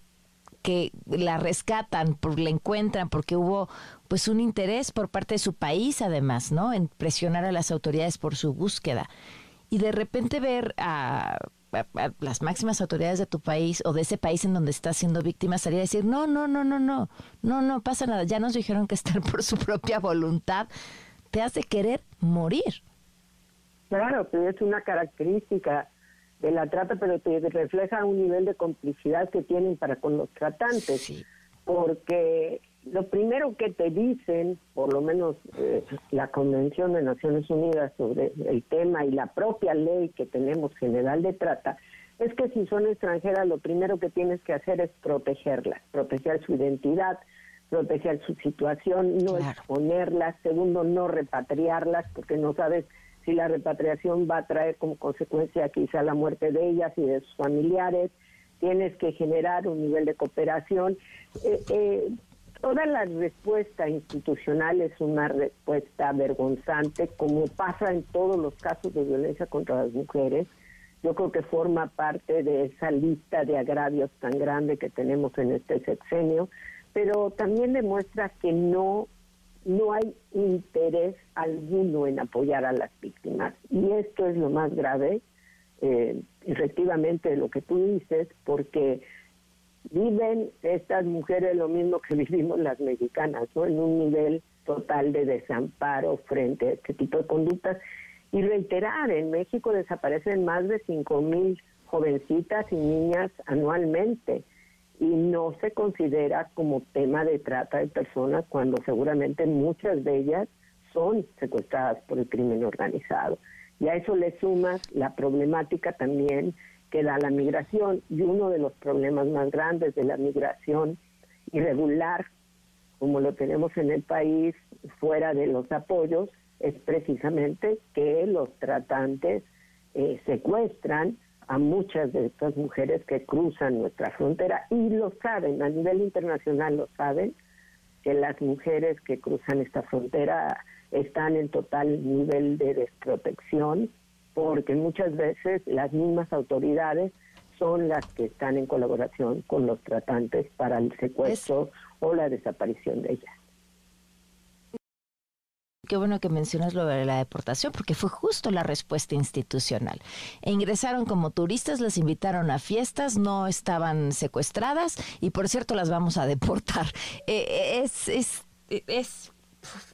que la rescatan, por, la encuentran, porque hubo pues un interés por parte de su país además, ¿no? En presionar a las autoridades por su búsqueda y de repente ver a, las máximas autoridades de tu país o de ese país en donde estás siendo víctima salir a decir, no, no, no, no, no, no, no pasa nada, ya nos dijeron que están por su propia voluntad, te hace querer morir. Claro, pero es una característica de la trata, pero te refleja un nivel de complicidad que tienen para con los tratantes. Porque lo primero que te dicen, por lo menos eh, la Convención de Naciones Unidas sobre el tema y la propia ley que tenemos general de trata, es que si son extranjeras lo primero que tienes que hacer es protegerlas, proteger su identidad, proteger su situación, no exponerlas, segundo, no repatriarlas, porque no sabes si la repatriación va a traer como consecuencia quizá la muerte de ellas y de sus familiares, tienes que generar un nivel de cooperación. Eh, eh, Toda la respuesta institucional es una respuesta vergonzante, como pasa en todos los casos de violencia contra las mujeres. Yo creo que forma parte de esa lista de agravios tan grande que tenemos en este sexenio, pero también demuestra que no, no hay interés alguno en apoyar a las víctimas. Y esto es lo más grave, eh, efectivamente, lo que tú dices, porque viven estas mujeres lo mismo que vivimos las mexicanas, ¿no? En un nivel total de desamparo frente a este tipo de conductas. Y reiterar, en México desaparecen más de cinco mil jovencitas y niñas anualmente y no se considera como tema de trata de personas cuando seguramente muchas de ellas son secuestradas por el crimen organizado. Y a eso le sumas la problemática también que da la migración y uno de los problemas más grandes de la migración irregular, como lo tenemos en el país, fuera de los apoyos, es precisamente que los tratantes eh, secuestran a muchas de estas mujeres que cruzan nuestra frontera y lo saben, a nivel internacional lo saben, que las mujeres que cruzan esta frontera están en total nivel de desprotección porque muchas veces las mismas autoridades son las que están en colaboración con los tratantes para el secuestro o la desaparición de ellas. Qué bueno que mencionas lo de la deportación, porque fue justo la respuesta institucional. E ingresaron como turistas, las invitaron a fiestas, no estaban secuestradas y por cierto las vamos a deportar. Eh, es, es, es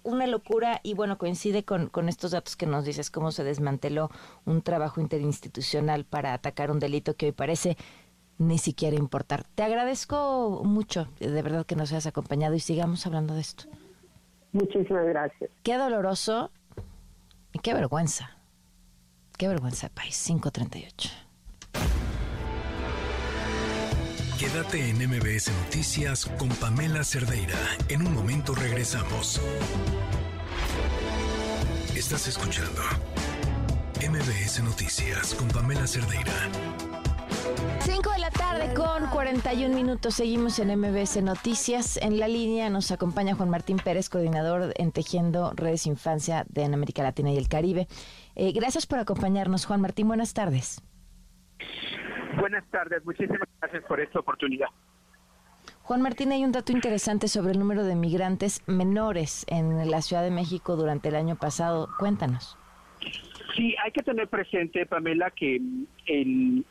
una locura y bueno, coincide con, con estos datos que nos dices, cómo se desmanteló un trabajo interinstitucional para atacar un delito que hoy parece ni siquiera importar. Te agradezco mucho, de verdad que nos hayas acompañado y sigamos hablando de esto. Muchísimas gracias. Qué doloroso y qué vergüenza. Qué vergüenza, país. 538. Quédate en MBS Noticias con Pamela Cerdeira. En un momento regresamos. Estás escuchando MBS Noticias con Pamela Cerdeira. 5 de la tarde con 41 minutos. Seguimos en MBS Noticias. En la línea nos acompaña Juan Martín Pérez, coordinador en Tejiendo Redes Infancia de en América Latina y el Caribe. Eh, gracias por acompañarnos, Juan Martín. Buenas tardes. Buenas tardes. Muchísimas gracias por esta oportunidad. Juan Martín, hay un dato interesante sobre el número de migrantes menores en la Ciudad de México durante el año pasado. Cuéntanos. Sí, hay que tener presente, Pamela, que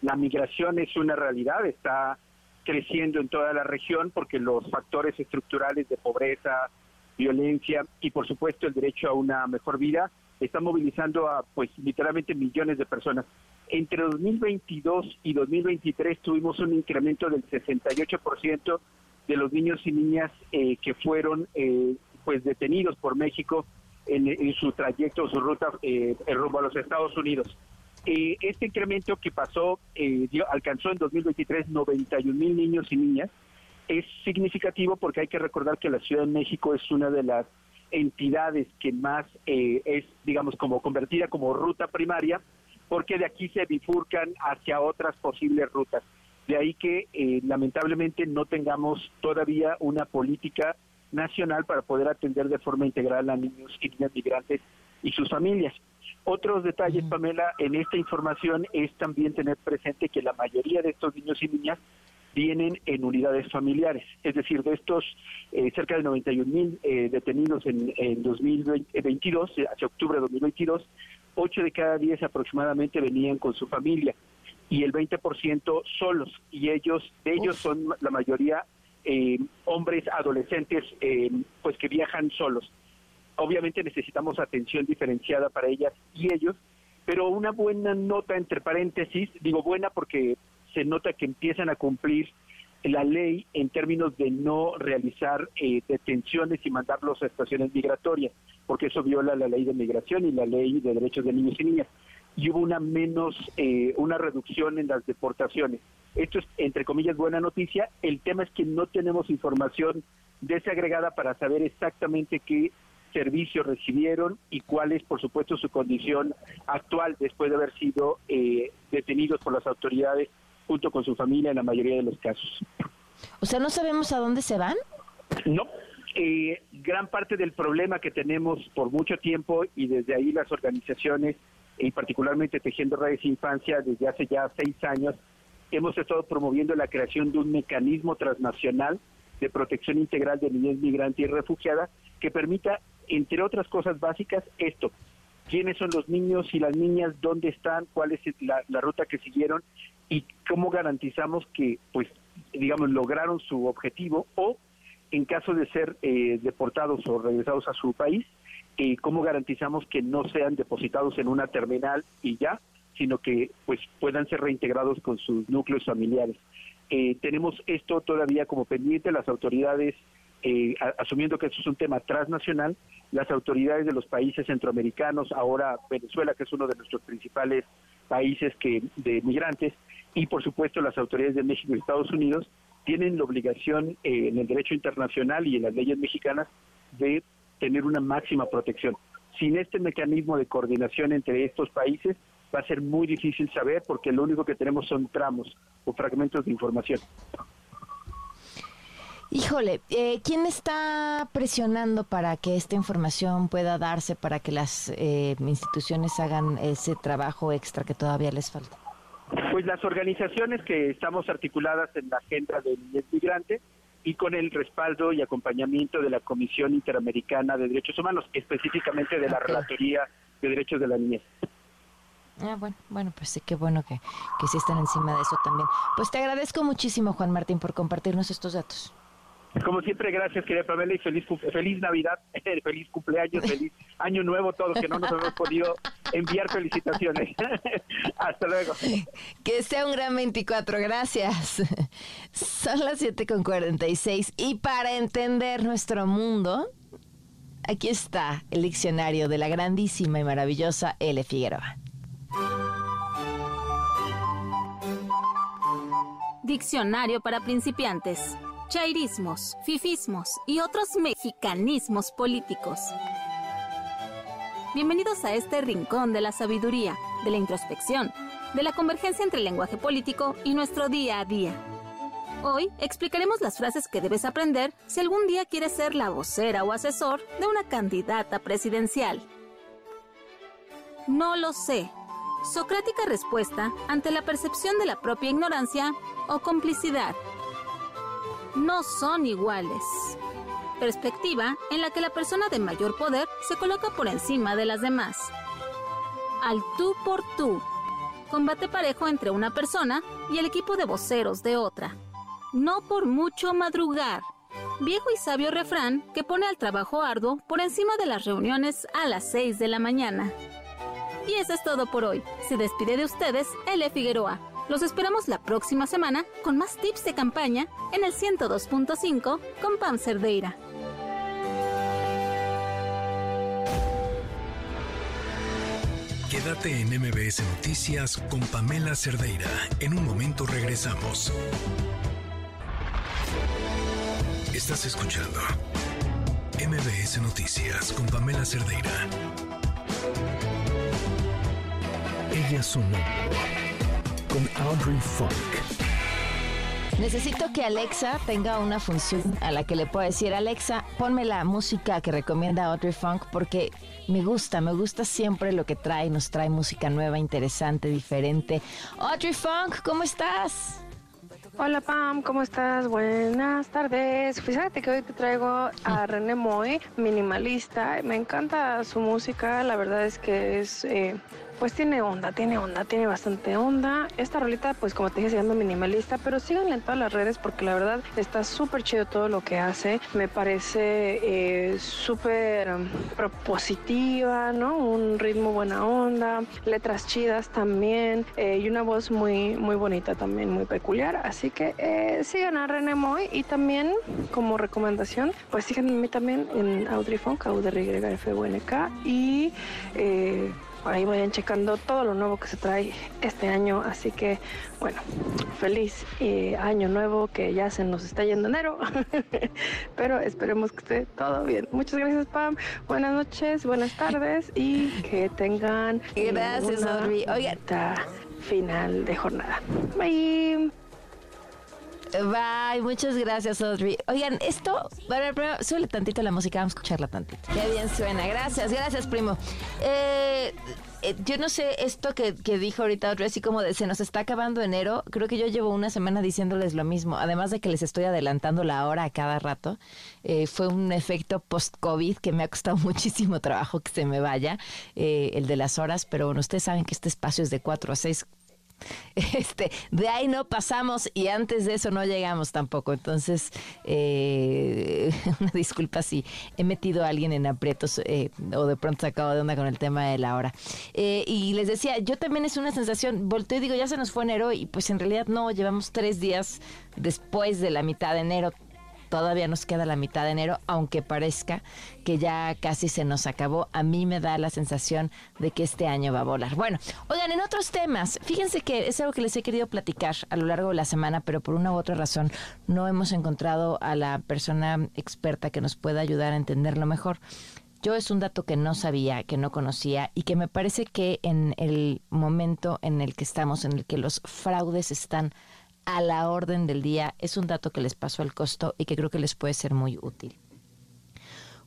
la migración es una realidad, está creciendo en toda la región porque los factores estructurales de pobreza, violencia y por supuesto el derecho a una mejor vida están movilizando a pues literalmente millones de personas. Entre 2022 y 2023 tuvimos un incremento del 68% de los niños y niñas eh, que fueron eh, pues detenidos por México en, su trayecto, su ruta eh, rumbo a los Estados Unidos. Eh, este incremento que pasó, eh, alcanzó en 2023 91 mil niños y niñas, es significativo porque hay que recordar que la Ciudad de México es una de las entidades que más eh, es, digamos, como convertida como ruta primaria, porque de aquí se bifurcan hacia otras posibles rutas. De ahí que lamentablemente no tengamos todavía una política nacional para poder atender de forma integral a niños y niñas migrantes y sus familias. Otros detalles, Pamela, en esta información es también tener presente que la mayoría de estos niños y niñas vienen en unidades familiares, es decir, de estos eh, cerca de 91 mil eh, detenidos en, en 2022, eh, hacia octubre de 2022, 8 de cada 10 aproximadamente venían con su familia y el 20% solos, y ellos, de ellos son la mayoría eh, hombres adolescentes eh, pues que viajan solos. Obviamente necesitamos atención diferenciada para ellas y ellos, pero una buena nota entre paréntesis, digo buena porque se nota que empiezan a cumplir la ley en términos de no realizar eh, detenciones y mandarlos a estaciones migratorias, porque eso viola la ley de migración y la ley de derechos de niños y niñas. Y hubo una menos, una reducción en las deportaciones. Esto es, entre comillas, buena noticia. El tema es que no tenemos información desagregada para saber exactamente qué servicios recibieron y cuál es, por supuesto, su condición actual después de haber sido eh, detenidos por las autoridades junto con su familia en la mayoría de los casos. O sea, ¿no sabemos a dónde se van? No. Eh, gran parte del problema que tenemos por mucho tiempo y desde ahí las organizaciones y particularmente Tejiendo Redes Infancia desde hace ya seis años hemos estado promoviendo la creación de un mecanismo transnacional de protección integral de niñez migrante y refugiada que permita, entre otras cosas básicas, esto. ¿Quiénes son los niños y las niñas? ¿Dónde están? ¿Cuál es la, ruta que siguieron? ¿Y cómo garantizamos que, pues, digamos, lograron su objetivo? O, en caso de ser eh, deportados o regresados a su país, eh, ¿cómo garantizamos que no sean depositados en una terminal y ya, sino que pues puedan ser reintegrados con sus núcleos familiares. Eh, tenemos esto todavía como pendiente, las autoridades, eh, asumiendo que esto es un tema transnacional, las autoridades de los países centroamericanos, ahora Venezuela, que es uno de nuestros principales países que de migrantes, y por supuesto las autoridades de México y Estados Unidos, tienen la obligación eh, en el derecho internacional y en las leyes mexicanas de tener una máxima protección. Sin este mecanismo de coordinación entre estos países, va a ser muy difícil saber porque lo único que tenemos son tramos o fragmentos de información. Híjole, eh, ¿quién está presionando para que esta información pueda darse, para que las eh, instituciones hagan ese trabajo extra que todavía les falta? Pues las organizaciones que estamos articuladas en la agenda del migrante y con el respaldo y acompañamiento de la Comisión Interamericana de Derechos Humanos, específicamente de la Relatoría de Derechos de la Niñez. Ah, bueno, bueno, pues sí, qué bueno que, que sí están encima de eso también. Pues te agradezco muchísimo, Juan Martín, por compartirnos estos datos. Como siempre, gracias, querida Pamela, y feliz, feliz Navidad, feliz cumpleaños, feliz Año Nuevo, todo que no nos hemos podido enviar felicitaciones. Hasta luego. Que sea un gran 24, gracias. Son las 7 con 46 y para entender nuestro mundo, aquí está el diccionario de la grandísima y maravillosa L. Figueroa. Diccionario para principiantes. Chairismos, fifismos y otros mexicanismos políticos. Bienvenidos a este rincón de la sabiduría, de la introspección, de la convergencia entre el lenguaje político y nuestro día a día. Hoy explicaremos las frases que debes aprender si algún día quieres ser la vocera o asesor de una candidata presidencial. No lo sé. Socrática respuesta ante la percepción de la propia ignorancia o complicidad. No son iguales. Perspectiva en la que la persona de mayor poder se coloca por encima de las demás. Al tú por tú. Combate parejo entre una persona y el equipo de voceros de otra. No por mucho madrugar. Viejo y sabio refrán que pone al trabajo arduo por encima de las reuniones a las 6 de la mañana. Y eso es todo por hoy. Se despide de ustedes L. Figueroa. Los esperamos la próxima semana con más tips de campaña en el 102.5 con Pam Cerdeira. Quédate en MBS Noticias con Pamela Cerdeira. En un momento regresamos. Estás escuchando MBS Noticias con Pamela Cerdeira. Ella sonó con Audrey Funk. Necesito que Alexa tenga una función a la que le pueda decir, Alexa, ponme la música que recomienda Audrey Funk porque me gusta, me gusta siempre lo que trae, nos trae música nueva, interesante, diferente. Audrey Funk, ¿cómo estás? Hola Pam, ¿cómo estás? Buenas tardes. Fíjate que hoy te traigo a René Moy, minimalista. Me encanta su música, la verdad es que es eh, pues tiene onda, tiene onda, tiene bastante onda. Esta rolita, pues como te dije, llama minimalista, pero síganle en todas las redes porque la verdad está súper chido todo lo que hace. Me parece eh, súper um, propositiva, ¿no? Un ritmo buena onda, letras chidas también eh, y una voz muy, muy bonita también, muy peculiar. Así que eh, sigan a René Moy y también como recomendación, pues síganme también en Audrey Funk, K y ahí vayan checando todo lo nuevo que se trae este año. Así que, bueno, feliz eh, año nuevo que ya se nos está yendo enero. Pero esperemos que esté todo bien. Muchas gracias, Pam. Buenas noches, buenas tardes y que tengan. Gracias. Oigan. Final de jornada. Bye. Bye, muchas gracias, Audrey. Oigan, esto, bueno, primero, suele tantito la música, vamos a escucharla tantito. Qué bien suena, gracias, gracias, primo. Eh, eh, yo no sé, esto que, dijo ahorita Audrey, así como de se nos está acabando enero, creo que yo llevo una semana diciéndoles lo mismo, además de que les estoy adelantando la hora a cada rato. Eh, fue un efecto post-COVID que me ha costado muchísimo trabajo que se me vaya, el de las horas, pero bueno, ustedes saben que este espacio es de 4 a 6 Este, de ahí no pasamos y antes de eso no llegamos tampoco. Entonces, eh, una disculpa si he metido a alguien en aprietos eh, o de pronto se acabo de onda con el tema de la hora. Eh, y les decía, yo también es una sensación, volteo y digo, ya se nos fue enero y pues en realidad no, llevamos tres días después de la mitad de enero todavía nos queda la mitad de enero, aunque parezca que ya casi se nos acabó. A mí me da la sensación de que este año va a volar. Bueno, oigan, en otros temas, fíjense que es algo que les he querido platicar a lo largo de la semana, pero por una u otra razón no hemos encontrado a la persona experta que nos pueda ayudar a entenderlo mejor. Yo es un dato que no sabía, que no conocía y que me parece que en el momento en el que estamos, en el que los fraudes están a la orden del día. Es un dato que les pasó al costo y que creo que les puede ser muy útil.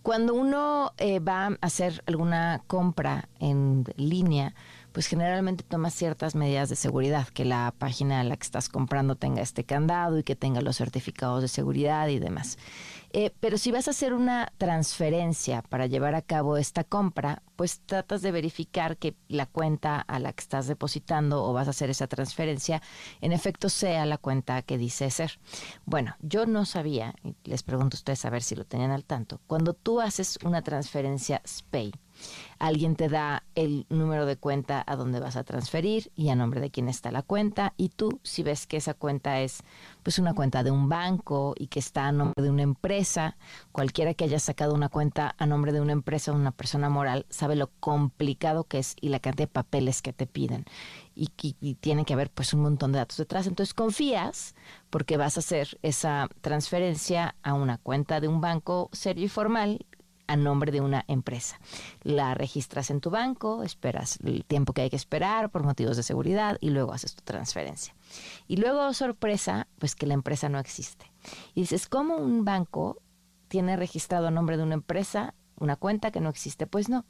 Cuando uno eh, va a hacer alguna compra en línea, pues generalmente tomas ciertas medidas de seguridad, que la página a la que estás comprando tenga este candado y que tenga los certificados de seguridad y demás. Eh, pero si vas a hacer una transferencia para llevar a cabo esta compra, pues tratas de verificar que la cuenta a la que estás depositando o vas a hacer esa transferencia, en efecto sea la cuenta que dice ser. Bueno, yo no sabía, y les pregunto a ustedes a ver si lo tenían al tanto, cuando tú haces una transferencia SPAY, Alguien te da el número de cuenta a donde vas a transferir y a nombre de quién está la cuenta y tú si ves que esa cuenta es pues una cuenta de un banco y que está a nombre de una empresa, cualquiera que haya sacado una cuenta a nombre de una empresa o una persona moral sabe lo complicado que es y la cantidad de papeles que te piden y, y tiene que haber pues un montón de datos detrás. Entonces confías porque vas a hacer esa transferencia a una cuenta de un banco serio y formal a nombre de una empresa. La registras en tu banco, esperas el tiempo que hay que esperar por motivos de seguridad y luego haces tu transferencia. Y luego, sorpresa, pues que la empresa no existe. Y dices, ¿cómo un banco tiene registrado a nombre de una empresa una cuenta que no existe? Pues no.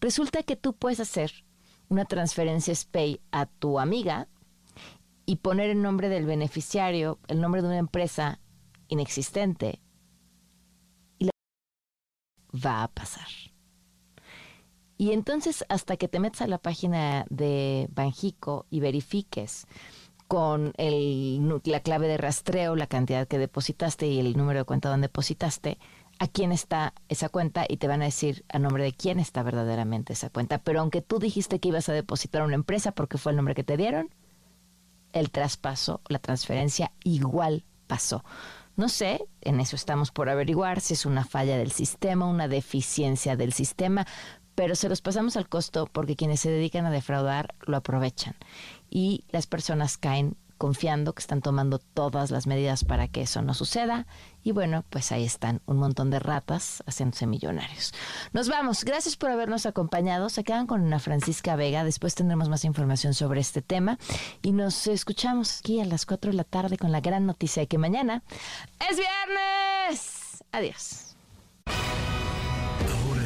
Resulta que tú puedes hacer una transferencia SPAY a tu amiga y poner el nombre del beneficiario, el nombre de una empresa inexistente va a pasar. Y entonces hasta que te metas a la página de Banjico y verifiques con el, la clave de rastreo, la cantidad que depositaste y el número de cuenta donde depositaste, a quién está esa cuenta y te van a decir a nombre de quién está verdaderamente esa cuenta. Pero aunque tú dijiste que ibas a depositar a una empresa porque fue el nombre que te dieron, el traspaso, la transferencia igual pasó. No sé, en eso estamos por averiguar si es una falla del sistema, una deficiencia del sistema, pero se los pasamos al costo porque quienes se dedican a defraudar lo aprovechan y las personas caen confiando que están tomando todas las medidas para que eso no suceda. Y bueno, pues ahí están un montón de ratas haciéndose millonarios. Nos vamos. Gracias por habernos acompañado. Se quedan con una Francisca Vega. Después tendremos más información sobre este tema. Y nos escuchamos aquí a las 4 de la tarde con la gran noticia de que mañana es viernes. Adiós.